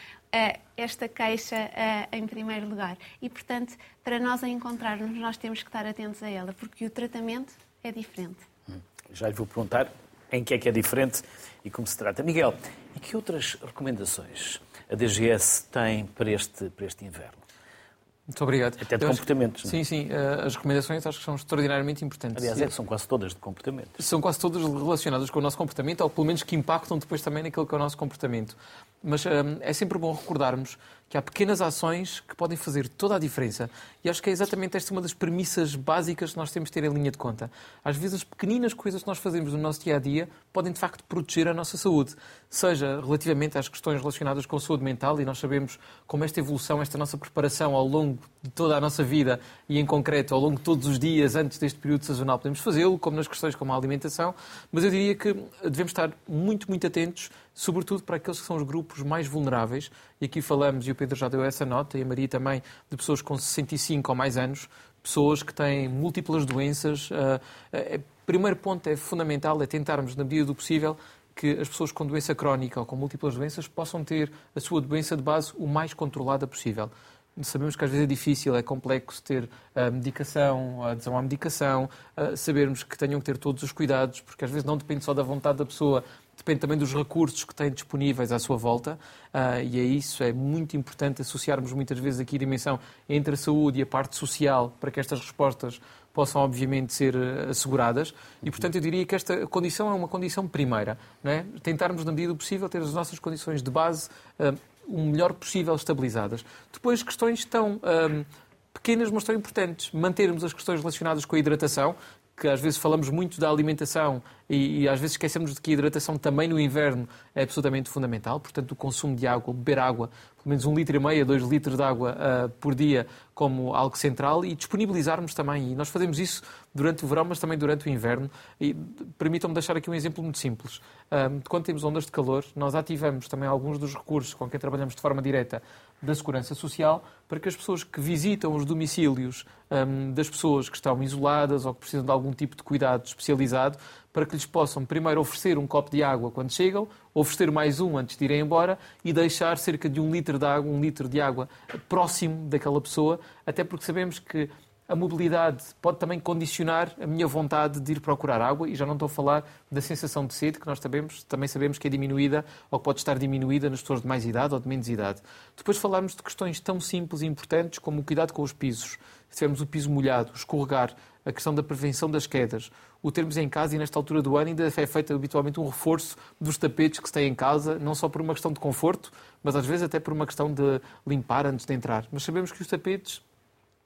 esta queixa em primeiro lugar. E, portanto, para nós a encontrarmos, nós temos que estar atentos a ela, porque o tratamento é diferente. Hum, já lhe vou perguntar em que é que é diferente e como se trata. Miguel, e que outras recomendações a DGS tem para este, para este inverno? Muito obrigado. Até de comportamentos. sim, sim. Eh, as recomendações acho que são extraordinariamente importantes. Aliás, é, são quase todas de comportamento. São quase todas relacionadas com o nosso comportamento, ou pelo menos que impactam depois também naquilo que é o nosso comportamento. Mas um, eh, é sempre bom recordarmos que há pequenas ações que podem fazer toda a diferença. E acho que é exatamente esta uma das premissas básicas que nós temos de ter em linha de conta. Às vezes, as pequeninas coisas que nós fazemos no nosso dia a dia podem, de facto, proteger a nossa saúde. Seja relativamente às questões relacionadas com a saúde mental, e nós sabemos como esta evolução, esta nossa preparação ao longo de toda a nossa vida, e em concreto ao longo de todos os dias antes deste período sazonal, podemos fazê-lo, como nas questões como a alimentação. Mas eu diria que devemos estar muito, muito atentos sobretudo para aqueles que são os grupos mais vulneráveis, e aqui falamos, e o Pedro já deu essa nota, e a Maria também, de pessoas com 65 ou mais anos, pessoas que têm múltiplas doenças. O eh, eh, primeiro ponto é fundamental, é tentarmos, na medida do possível, que as pessoas com doença crónica ou com múltiplas doenças possam ter a sua doença de base o mais controlada possível. Sabemos que às vezes é difícil, é complexo ter a medicação, a adesão à medicação, sabermos que tenham que ter todos os cuidados, porque às vezes não depende só da vontade da pessoa, depende também dos recursos que têm disponíveis à sua volta, uh, e é isso, é muito importante associarmos muitas vezes aqui a dimensão entre a saúde e a parte social para que estas respostas possam, obviamente, ser eh, asseguradas. E, portanto, eu diria que esta condição é uma condição primeira. Não é? Tentarmos, na medida do possível, ter as nossas condições de base uh, o melhor possível estabilizadas. Depois, questões tão uh, pequenas, mas tão importantes. Mantermos as questões relacionadas com a hidratação, que às vezes falamos muito da alimentação e, e, às vezes esquecemos de que a hidratação também no inverno é absolutamente fundamental. Portanto, o consumo de água, beber água, pelo menos um litro e meio dois litros de água uh, por dia como algo central e disponibilizarmos também. E nós fazemos isso durante o verão, mas também durante o inverno. E permitam-me deixar aqui um exemplo muito simples. Uh, quando temos ondas de calor, nós ativamos também alguns dos recursos com quem trabalhamos de forma direta da Segurança Social para que as pessoas que visitam os domicílios um, das pessoas que estão isoladas ou que precisam de algum tipo de cuidado especializado, para que lhes possam primeiro oferecer um copo de água quando chegam, oferecer mais um antes de irem embora e deixar cerca de um litro de água, um litro de água próximo daquela pessoa, até porque sabemos que a mobilidade pode também condicionar a minha vontade de ir procurar água e já não estou a falar da sensação de sede, que nós sabemos, também sabemos que é diminuída ou pode estar diminuída nas pessoas de mais idade ou de menos idade. Depois falarmos de questões tão simples e importantes como o cuidado com os pisos. Se tivermos o piso molhado, escorregar, a questão da prevenção das quedas, o termos em casa e nesta altura do ano ainda é feito habitualmente um reforço dos tapetes que se têm em casa, não só por uma questão de conforto, mas às vezes até por uma questão de limpar antes de entrar. Mas sabemos que os tapetes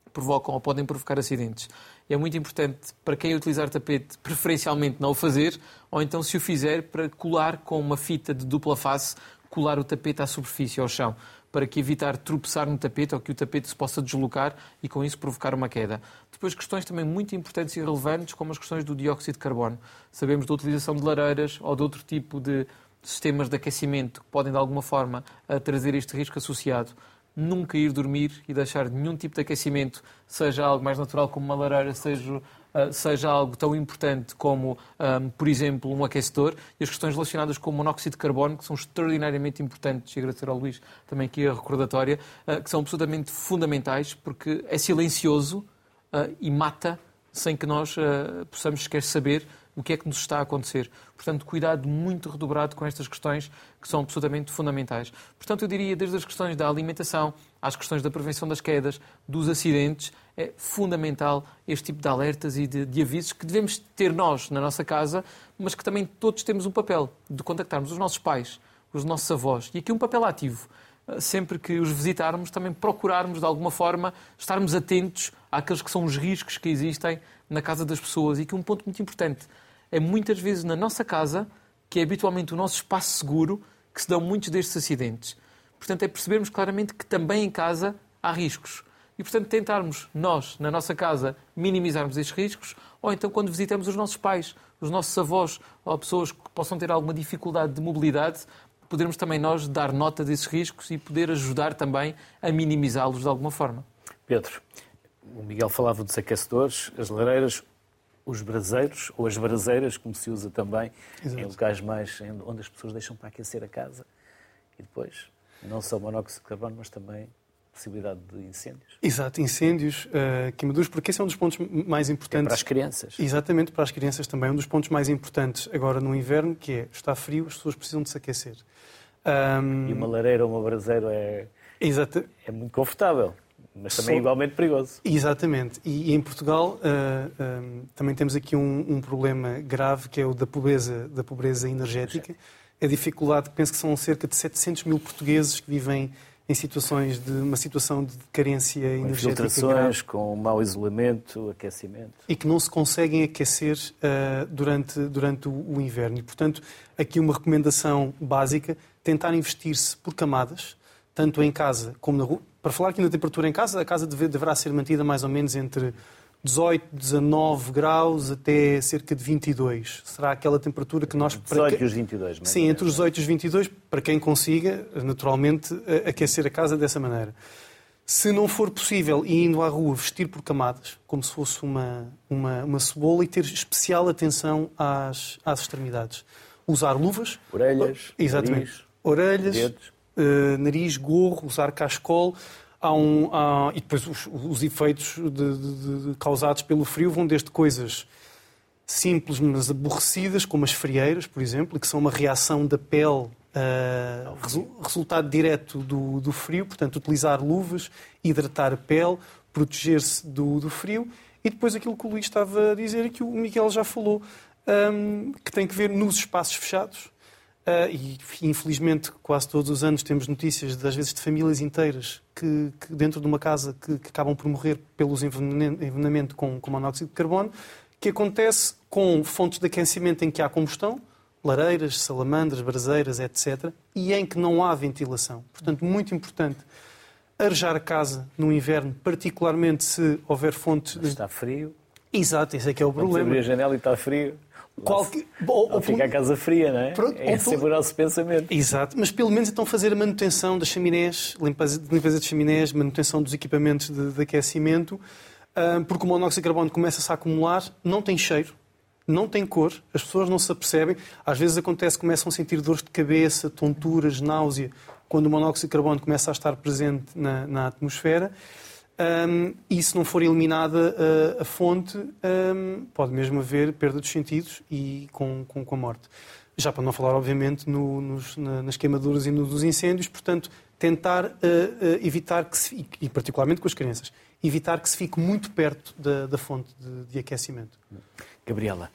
provocam ou podem provocar acidentes. É muito importante para quem utilizar tapete, preferencialmente não o fazer, ou então, se o fizer, para colar com uma fita de dupla face, colar o tapete à superfície, ao chão, para que evitar tropeçar no tapete ou que o tapete se possa deslocar e com isso provocar uma queda. Depois, questões também muito importantes e relevantes, como as questões do dióxido de carbono. Sabemos da utilização de lareiras ou de outro tipo de sistemas de aquecimento que podem, de alguma forma, trazer este risco associado nunca ir dormir e deixar nenhum tipo de aquecimento, seja algo mais natural como uma lareira, seja, uh, seja algo tão importante como, um, por exemplo, um aquecedor, e as questões relacionadas com o monóxido de carbono, que são extraordinariamente importantes, e agradecer ao Luís também aqui a recordatória, uh, que são absolutamente fundamentais, porque é silencioso uh, e mata sem que nós possamos sequer saber o que é que nos está a acontecer. Portanto, cuidado muito redobrado com estas questões que são absolutamente fundamentais. Portanto, eu diria, desde as questões da alimentação às questões da prevenção das quedas, dos acidentes, é fundamental este tipo de alertas e de, de avisos que devemos ter nós na nossa casa, mas que também todos temos um papel de contactarmos os nossos pais, os nossos avós, e aqui um papel ativo sempre que os visitarmos, também procurarmos de alguma forma estarmos atentos àqueles que são os riscos que existem na casa das pessoas e que um ponto muito importante é muitas vezes na nossa casa, que é habitualmente o nosso espaço seguro, que se dão muitos destes acidentes. Portanto, é percebermos claramente que também em casa há riscos. E, portanto, tentarmos nós, na nossa casa, minimizarmos estes riscos, ou então quando visitamos os nossos pais, os nossos avós, ou pessoas que possam ter alguma dificuldade de mobilidade, podermos também nós dar nota desses riscos e poder ajudar também a minimizá-los de alguma forma. Pedro, o Miguel falava dos aquecedores, as lareiras, os braseiros, ou as braseiras, como se usa também, Exato. em locais mais onde as pessoas deixam para aquecer a casa. E depois, não só monóxido de carbono, mas também possibilidade de incêndios. Exato, incêndios, uh, queimaduras, porque esse é um dos pontos mais importantes. É para as crianças. Exatamente, para as crianças também. É um dos pontos mais importantes agora no inverno, que é, está frio, as pessoas precisam de se aquecer. Um... E uma lareira ou uma braseira é, Exato. é muito confortável mas também é igualmente perigoso. Exatamente. E, e em Portugal uh, também temos aqui um, um, problema grave que é o da pobreza, da pobreza energética. A dificuldade, penso que são cerca de 700 mil portugueses que vivem em situações de uma situação de carência com energética infiltrações, com mau isolamento, aquecimento. E que não se conseguem aquecer uh, durante, durante o, o inverno. E, portanto, aqui uma recomendação básica, tentar investir-se por camadas, tanto em casa como na rua. Para falar aqui na temperatura em casa, a casa deve, deverá ser mantida mais ou menos entre 18, 19 graus até cerca de 22. Será aquela temperatura que nós... 18 e os 22. Sim, entre os 18 e os 22, para quem consiga, naturalmente, aquecer a casa dessa maneira. Se não for possível, e indo à rua, vestir por camadas, como se fosse uma, uma, uma cebola, e ter especial atenção às, às extremidades. Usar luvas. Orelhas. Exatamente. Nariz, Orelhas. Dedos uh, nariz, gorro, usar cascol. Há um, há, e depois os, os efeitos de, de, de, causados pelo frio vão desde coisas simples, mas aborrecidas, como as frieiras, por exemplo, que são uma reação da pele Uh, resu resultado direto do, do, frio, portanto, utilizar luvas, hidratar a pele, proteger-se do, do, frio. E depois aquilo que o Luís estava a dizer e que o Miguel já falou, um, que tem que ver nos espaços fechados. Uh, e infelizmente quase todos os anos temos notícias, de, às vezes, de famílias inteiras que, que dentro de uma casa que, que, acabam por morrer pelos envenenamento com, com monóxido de carbono, que acontece com fontes de aquecimento em que há combustão, lareiras, salamandras, braseiras, etc., e em que não há ventilação. Portanto, muito importante arejar a casa no inverno, particularmente se houver fontes. Mas está frio. Exato, esse é que é o Vamos problema. abrir a janela e está frio. Qualque... Ou, ou fica a casa fria, não é? Pronto, é sempre o nosso pensamento. Exato, mas pelo menos então fazer a manutenção das chaminés, limpeza, limpeza de chaminés, manutenção dos equipamentos de, de aquecimento, ah, porque o monóxido de carbono começa-se a acumular, não tem cheiro, não tem cor, as pessoas não se apercebem. Às vezes acontece, começam a sentir dores de cabeça, tonturas, náusea, quando o monóxido de carbono começa a estar presente na, na atmosfera. Um, e se não for eliminada a, a fonte, um, pode mesmo haver perda dos sentidos e com, com, com a morte. Já para não falar, obviamente, no, nos, na, nas queimaduras e nos incêndios, portanto, tentar uh, uh, evitar que se e particularmente com as crianças, evitar que se fique muito perto da, da fonte de, de aquecimento. Gabriela,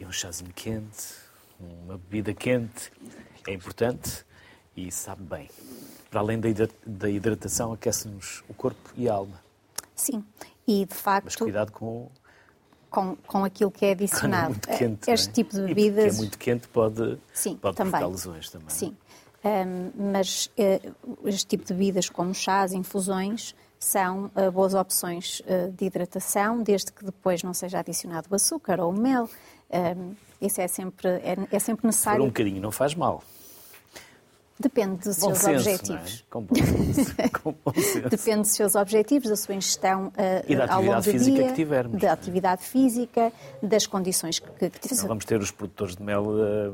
e um chazinho quente, uma bebida quente, é importante e sabe bem. Para além da hidratação, aquece-nos o corpo e a alma. Sim, e de facto. Mas cuidado com. Com, com aquilo que é <laughs> adicionado. É muito quente, este é? tipo de bebidas. E é muito quente pode, Sim, pode também. provocar lesões também. Sim. Um, mas uh, este tipo de bebidas, como chás, infusões, são uh, boas opções uh, de hidratação, desde que depois não seja adicionado o açúcar ou o mel. Um, isso é sempre, é, é sempre necessário. Por um bocadinho não faz mal. Depende dos bom seus senso, objetivos. É? Com bom senso. <laughs> Com bom senso. Depende dos seus objetivos, da sua ingestão uh, e da ao longo atividade do física dia, que tivermos. da atividade física, das condições que, que tivermos. Não vamos ter os produtores de mel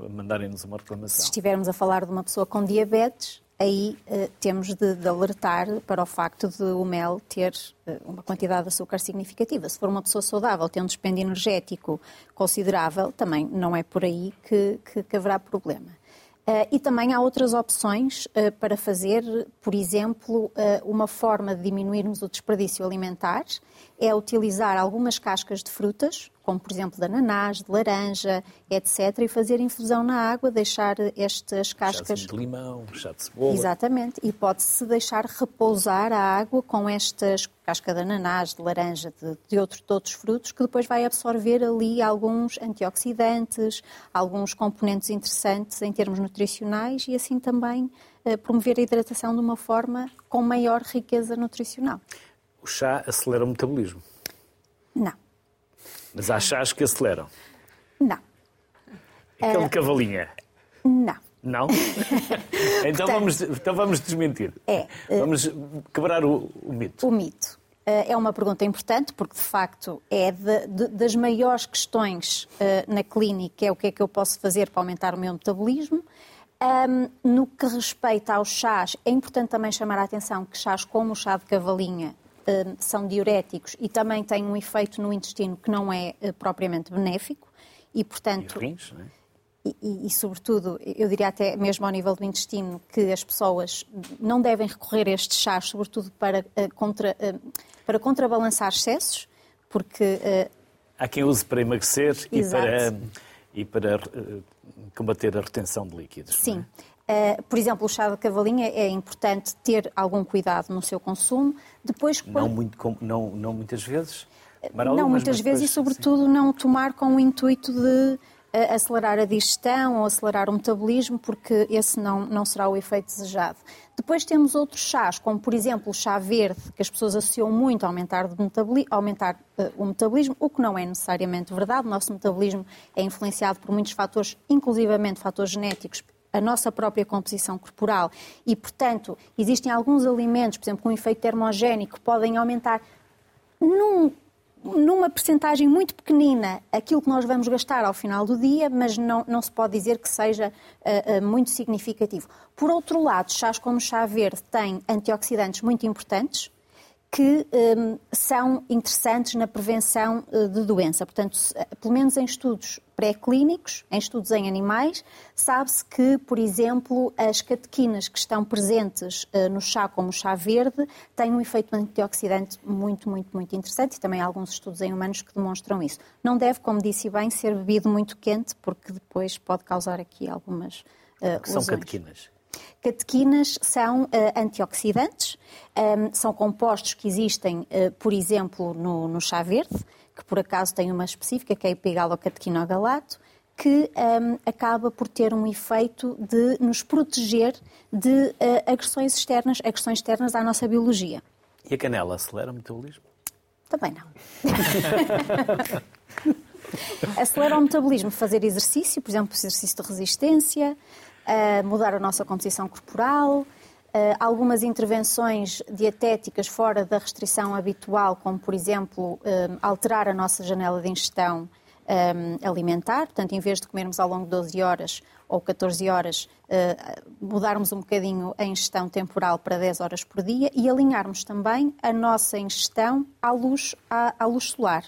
a mandarem-nos uma reclamação. Se estivermos a falar de uma pessoa com diabetes, aí uh, temos de, de, alertar para o facto de o mel ter uh, uma quantidade de açúcar significativa. Se for uma pessoa saudável, tem um dispêndio energético considerável, também não é por aí que, que, que haverá problema. Uh, e também há outras opções uh, para fazer, por exemplo, uh, uma forma de diminuirmos o desperdício alimentar é utilizar algumas cascas de frutas, como por exemplo de ananás, de laranja, etc., e fazer infusão na água, deixar estas cascas. Chá de limão, chá de cebola. Exatamente, e pode-se deixar repousar a água com estas casca de ananás, de laranja, de, de, outro, de outros frutos, que depois vai absorver ali alguns antioxidantes, alguns componentes interessantes em termos nutricionais e assim também eh, promover a hidratação de uma forma com maior riqueza nutricional. O chá acelera o metabolismo? Não. Mas há chás que aceleram? Não. Aquele de cavalinha? Não. Não? <laughs> então, Portanto, vamos, então vamos desmentir. É, vamos quebrar o, o mito. O mito. É uma pergunta importante, porque de facto é de, de, das maiores questões uh, na clínica, é o que é que eu posso fazer para aumentar o meu metabolismo. Um, no que respeita aos chás, é importante também chamar a atenção que chás como o chá de cavalinha são diuréticos e também têm um efeito no intestino que não é uh, propriamente benéfico. E, portanto, e rins, não é? E, e, e, sobretudo, eu diria até mesmo ao nível do intestino, que as pessoas não devem recorrer a estes chás, sobretudo para, uh, contra, uh, para contrabalançar excessos, porque... Uh, Há quem use para emagrecer e para, e para combater a retenção de líquidos. Sim. Uh, por exemplo, o chá de cavalinha é importante ter algum cuidado no seu consumo. Depois, não, muito, não, não muitas vezes? Não muitas vezes depois, e, sobretudo, sim. não tomar com o intuito de acelerar a digestão ou acelerar o metabolismo, porque esse não, não será o efeito desejado. Depois temos outros chás, como por exemplo o chá verde, que as pessoas associam muito a aumentar, aumentar uh, o metabolismo, o que não é necessariamente verdade. O nosso metabolismo é influenciado por muitos fatores, inclusivamente fatores genéticos, a nossa própria composição corporal. E, portanto, existem alguns alimentos, por exemplo, com efeito termogénico, que podem aumentar num numa percentagem muito pequenina aquilo que nós vamos gastar ao final do dia, mas não, não se pode dizer que seja uh, uh, muito significativo. Por outro lado, chás como chá verde têm antioxidantes muito importantes que um, são interessantes na prevenção uh, de doença. Portanto, eh, pelo menos em estudos pré-clínicos, em estudos em animais, sabe-se que, por exemplo, as catequinas que estão presentes uh, no chá, como o chá verde, têm um efeito antioxidante muito, muito, muito interessante e também há alguns estudos em humanos que demonstram isso. Não deve, como disse bem, ser bebido muito quente, porque depois pode causar aqui algumas. Uh, que são catequinas? Catequinas são uh, antioxidantes, um, ehm, são compostos que existem, uh, por exemplo, no, no, chá verde, que por acaso tem uma específica, que é epigalocatequinogalato, que um, acaba por ter um efeito de nos proteger de uh, agressões externas, agressões externas à nossa biologia. E a canela acelera o metabolismo? Também não. <laughs> acelera o metabolismo fazer exercício, por exemplo, exercício de resistência, uh, mudar a nossa composição corporal, algumas intervenções dietéticas fora da restrição habitual, como, por exemplo, uh, alterar a nossa janela de ingestão um, alimentar, portanto, em vez de comermos ao longo de 12 horas ou 14 horas, mudarmos um bocadinho a ingestão temporal para 10 horas por dia e alinharmos também a nossa ingestão à luz, à, à luz solar.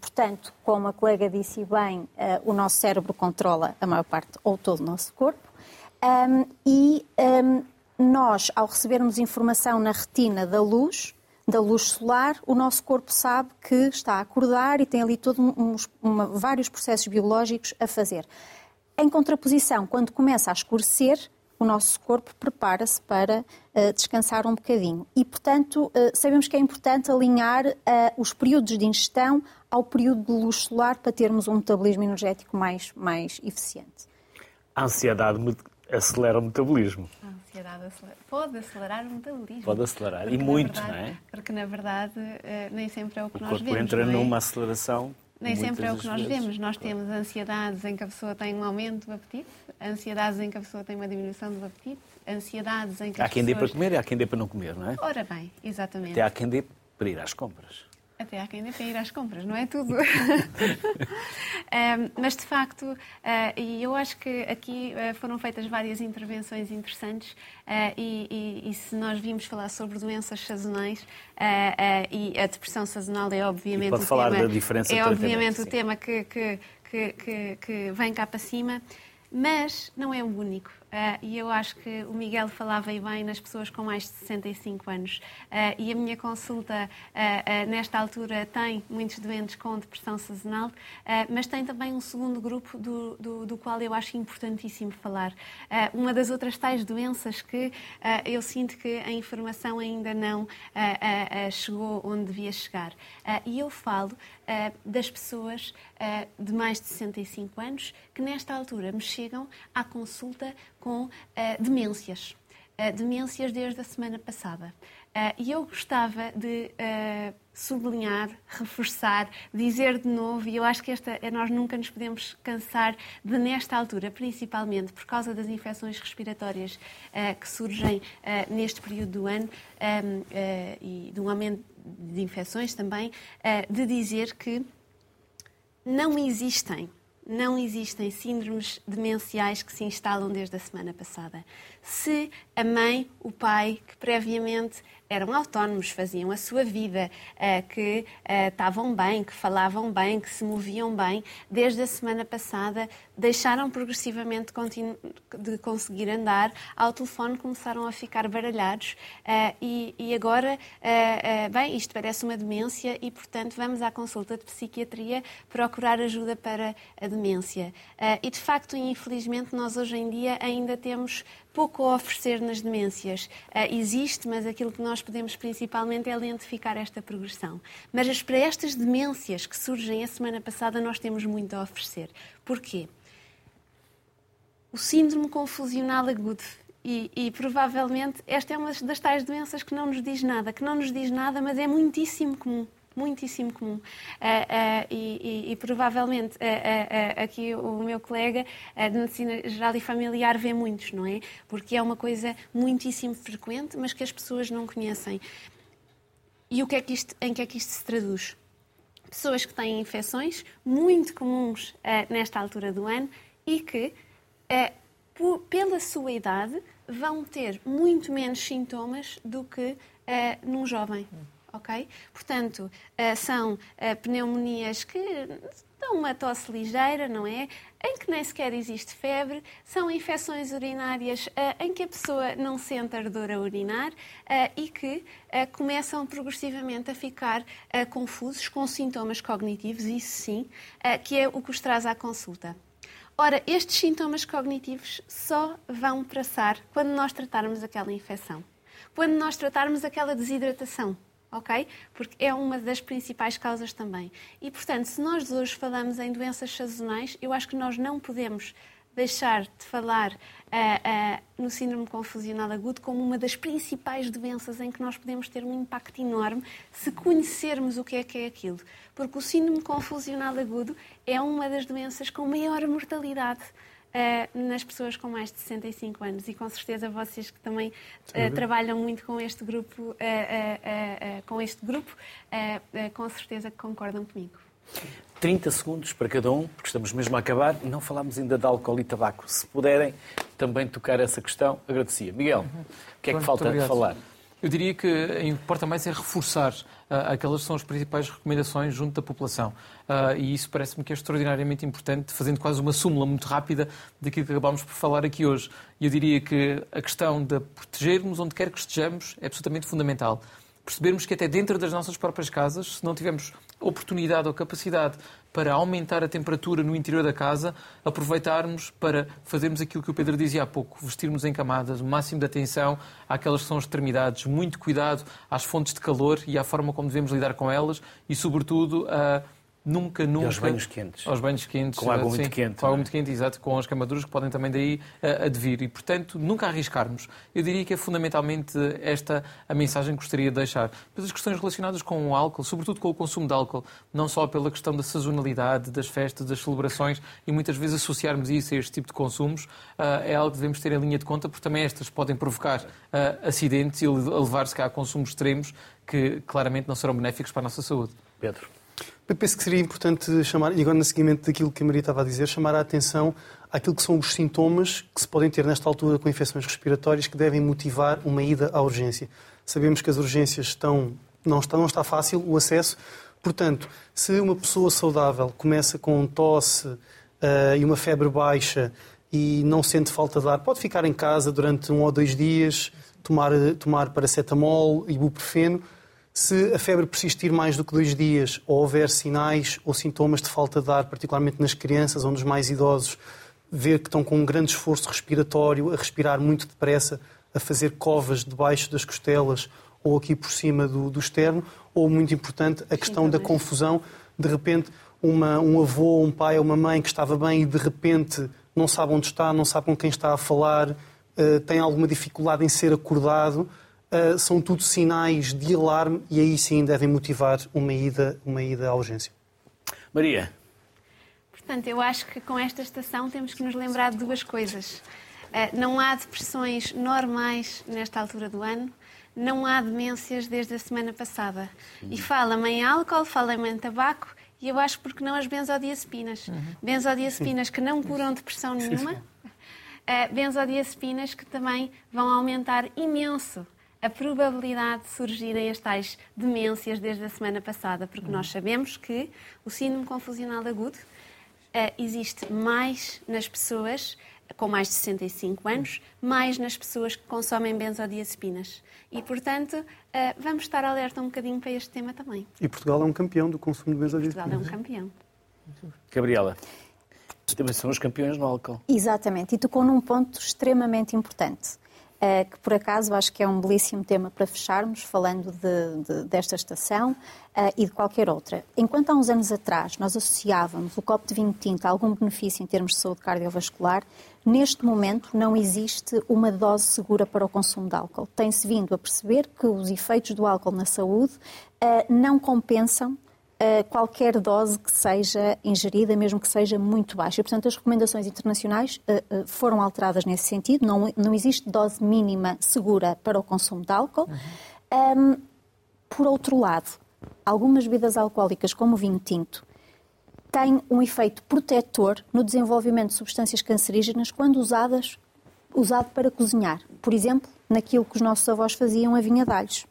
Portanto, como a colega disse bem, o nosso cérebro controla a maior parte ou todo o nosso corpo e nós, ao recebermos informação na retina da luz, da luz solar, o nosso corpo sabe que está a acordar e tem ali uns, uma, vários processos biológicos a fazer. Em contraposição, quando começa a escurecer, o nosso corpo prepara-se para uh, descansar um bocadinho. E, portanto, uh, sabemos que é importante alinhar uh, os períodos de ingestão ao período de luz solar para termos um metabolismo energético mais, mais eficiente. A ansiedade acelera o metabolismo. A ansiedade acelera. pode acelerar o metabolismo. Pode acelerar, porque, e muito, verdade, não é? Porque, na verdade, nem sempre é o que o nós vemos. O corpo entra é? numa aceleração nem sempre é o que nós vezes. vemos. Nós temos ansiedades em que a pessoa tem um aumento do apetite, ansiedades em que a pessoa tem uma diminuição do apetite, ansiedades em que Há quem pessoas... dê para comer e há quem dê para não comer, não é? Ora bem, exatamente. Até há quem dê para ir às compras. Até há quem dê para ir às compras, não é tudo. <laughs> um, mas, de facto, uh, e eu acho que aqui uh, foram feitas várias intervenções interessantes uh, e, e, e, se nós vimos falar sobre doenças sazonais e a depressão sazonal é obviamente pode o falar tema, da diferença é obviamente o tema que, que, que, que vem cá para cima, mas não é o único. Uh, e eu acho que o Miguel falava bem nas pessoas com mais de 65 anos. Uh, e a minha consulta, uh, nesta altura, tem muitos doentes com depressão sazonal, mas tem também um segundo grupo do, do, do qual eu acho importantíssimo falar. uma das outras tais doenças que eu sinto que a informação ainda não chegou onde devia chegar. e eu falo das pessoas de mais de 65 anos que, nesta altura, me chegam à consulta com uh, demências. Uh, demências desde a semana passada. Uh, e eu gostava de sublinhar, reforçar, dizer de novo, e eu acho que esta, nós nunca nos podemos cansar de, nesta altura, principalmente por causa das infecções respiratórias que surgem neste período do ano um, e de um aumento de infecções também, de dizer que não existem não existem síndromes demenciais que se instalam desde a semana passada. Se a mãe, o pai, que previamente eram autónomos, faziam a sua vida, eh, que eh, estavam bem, que falavam bem, que se moviam bem, desde a semana passada deixaram progressivamente de conseguir andar, ao telefone começaram a ficar baralhados eh, e agora, bem, isto parece uma demência e, portanto, vamos à consulta de psiquiatria procurar ajuda para a demência. E, de facto, infelizmente, nós hoje em dia ainda temos pouco a oferecer nas demências. Uh, existe, mas aquilo que nós podemos principalmente é lentificar esta progressão. Mas para estas demências que surgem a semana passada, nós temos muito a oferecer. Porquê? O síndrome confusional agudo. E, e, provavelmente esta é uma das tais doenças que não nos diz nada, que não nos diz nada, mas é muitíssimo comum muitíssimo comum. Uh, uh, e, e, e, provavelmente uh, aqui o meu colega de Medicina Geral e Familiar vê muitos, não é? Porque é uma coisa muitíssimo frequente, mas que as pessoas não conhecem. E o que é que isto, em que é que isto se traduz? Pessoas que têm infecções muito comuns nesta altura do ano e que, pela sua idade, vão ter muito menos sintomas do que num jovem. Ok? Portanto, uh, são pneumonias que dão uma tosse ligeira, não é? Em que nem sequer existe febre, são infecções urinárias em que a pessoa não sente ardor a urinar e que começam progressivamente a ficar confusos com sintomas cognitivos, isso sim, que é o que os traz à consulta. Ora, estes sintomas cognitivos só vão passar quando nós tratarmos aquela infecção, quando nós tratarmos aquela desidratação, ok? Porque é uma das principais causas também. E, portanto, se nós hoje falamos em doenças sazonais, eu acho que nós não podemos deixar de falar uh, uh, no síndrome confusional agudo como uma das principais doenças em que nós podemos ter um impacto enorme se conhecermos o que é que é aquilo. Porque o síndrome confusional agudo é uma das doenças com maior mortalidade uh, nas pessoas com mais de 65 anos. E com certeza vocês que também trabalham muito com este grupo, com este grupo com certeza que concordam comigo. 30 segundos para cada um, porque estamos mesmo a acabar. Não falámos ainda de álcool e tabaco. Se puderem também tocar essa questão, agradecia. Miguel, uhum. o que é que falta falar? Eu diria que importa mais é reforçar uh, aquelas que são as principais recomendações junto da população. Uh, e isso parece-me que é extraordinariamente importante, fazendo quase uma súmula muito rápida daquilo que acabámos por falar aqui hoje. Eu diria que a questão de protegermos onde quer que estejamos é absolutamente fundamental percebermos que até dentro das nossas próprias casas, se não tivermos oportunidade ou capacidade para aumentar a temperatura no interior da casa, aproveitarmos para fazermos aquilo que o Pedro dizia há pouco, vestirmos em camadas, o máximo de atenção àquelas que são extremidades, muito cuidado às fontes de calor e à forma como devemos lidar com elas e, sobretudo, a nunca, nunca. E aos banhos quentes. Aos banhos quentes. Com água muito quente. Com água é? muito quente, exato, com as queimaduras que podem também daí uh, advir. E, portanto, nunca arriscarmos. Eu diria que é fundamentalmente esta a mensagem que gostaria de deixar. Mas as questões relacionadas com o álcool, sobretudo com o consumo de álcool, não só pela questão da sazonalidade, das festas, das celebrações, e muitas vezes associarmos isso a este tipo de consumos, uh, é algo que devemos ter em linha de conta, porque também estas podem provocar uh, acidentes e levar-se a consumos extremos que claramente não serão benéficos para a nossa saúde. Pedro. Penso que seria importante chamar, e agora no seguimento daquilo que a Maria estava a dizer, chamar a atenção àquilo que são os sintomas que se podem ter nesta altura com infecções respiratórias que devem motivar uma ida à urgência. Sabemos que as urgências estão, não está, não está fácil o acesso, portanto, se uma pessoa saudável começa com tosse uh, e uma febre baixa e não sente falta de ar, pode ficar em casa durante um ou dois dias, tomar, tomar paracetamol, ibuprofeno, se a febre persistir mais do que dois dias ou houver sinais ou sintomas de falta de ar, particularmente nas crianças ou nos mais idosos, ver que estão com um grande esforço respiratório, a respirar muito depressa, a fazer covas debaixo das costelas ou aqui por cima do, do externo, ou, muito importante, a questão da confusão. De repente, uma, um avô, um pai ou uma mãe que estava bem e de repente não sabe onde está, não sabe com quem está a falar, uh, tem alguma dificuldade em ser acordado uh, são tudo sinais de alarme e aí sim devem motivar uma ida, uma ida à urgência. Maria. Portanto, eu acho que com esta estação temos que nos lembrar de duas coisas. Uh, não há depressões normais nesta altura do ano, não há demências desde a semana passada. E fala-me em álcool, fala-me em tabaco e eu acho porque não as benzodiazepinas. Uhum. Benzodiazepinas que não curam depressão nenhuma, uh, benzodiazepinas que também vão aumentar imenso a probabilidade de surgirem as tais demências desde a semana passada, porque nós sabemos que o síndrome confusional agudo uh, existe mais nas pessoas com mais de 65 anos, mais nas pessoas que consomem benzodiazepinas. E, portanto, uh, vamos estar alerta um bocadinho para este tema também. E Portugal é um campeão do consumo de benzodiazepinas. Portugal é um campeão. Gabriela. Também são os campeões no álcool. Exatamente, e tocou num ponto extremamente importante. Eh, que por acaso acho que é um belíssimo tema para fecharmos, falando de, de, desta estação uh, e de qualquer outra. Enquanto há uns anos atrás nós associávamos o copo de vinho tinto a algum benefício em termos de saúde cardiovascular, neste momento não existe uma dose segura para o consumo de álcool. Tem-se vindo a perceber que os efeitos do álcool na saúde uh, não compensam qualquer dose que seja ingerida, mesmo que seja muito baixa. E, portanto, as recomendações internacionais foram alteradas nesse sentido. Não, não existe dose mínima segura para o consumo de álcool. Uhum. Um, por outro lado, algumas bebidas alcoólicas, como o vinho tinto, têm um efeito protetor no desenvolvimento de substâncias cancerígenas quando usadas usado para cozinhar. Por exemplo, naquilo que os nossos avós faziam a vinha de alhos.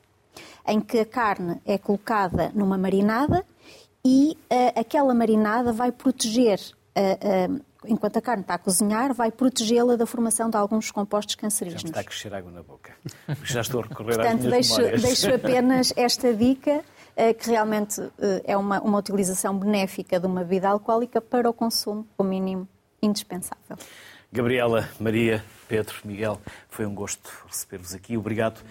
em que a carne é colocada numa marinada e uh, aquela marinada vai proteger, uh, uh, enquanto a carne está a cozinhar, vai protegê-la da formação de alguns compostos cancerígenos. Já está a crescer água na boca. Já estou a recorrer Portanto, às deixo, memórias. deixo apenas esta dica, que realmente é uma, uma utilização benéfica de uma bebida alcoólica para o consumo, o mínimo indispensável. Gabriela, Maria, Pedro, Miguel, foi um gosto receber-vos aqui. Obrigado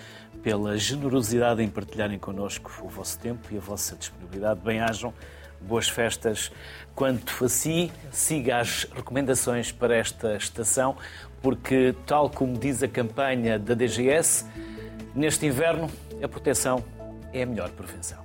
pela generosidade em partilharem connosco o vosso tempo e a vossa disponibilidade. Bem-ajam, boas festas. Quanto a si, siga as recomendações para esta estação, porque, tal como diz a campanha da DGS, neste inverno a proteção é a melhor prevenção.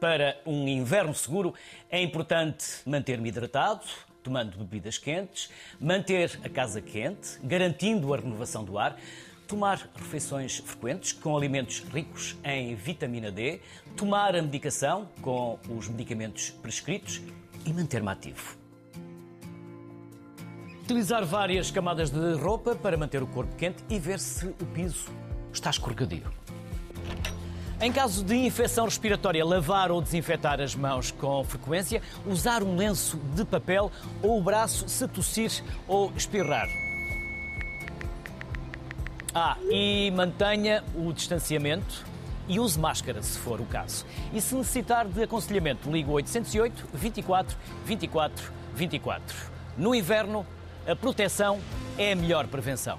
Para um inverno seguro, é importante manter-me hidratado tomando bebidas quentes, manter a casa quente, garantindo a renovação do ar, tomar refeições frequentes com alimentos ricos em vitamina D, tomar a medicação com os medicamentos prescritos e manter-me ativo. Utilizar várias camadas de roupa para manter o corpo quente e ver se o piso está escorregadio. Em caso de infecção respiratória, lavar ou desinfetar as mãos com frequência, usar um lenço de papel ou o braço se tossir ou espirrar. Ah, e mantenha o distanciamento e use máscara se for o caso. E se necessitar de aconselhamento, ligue 808 24 24 24. No inverno, a proteção é a melhor prevenção.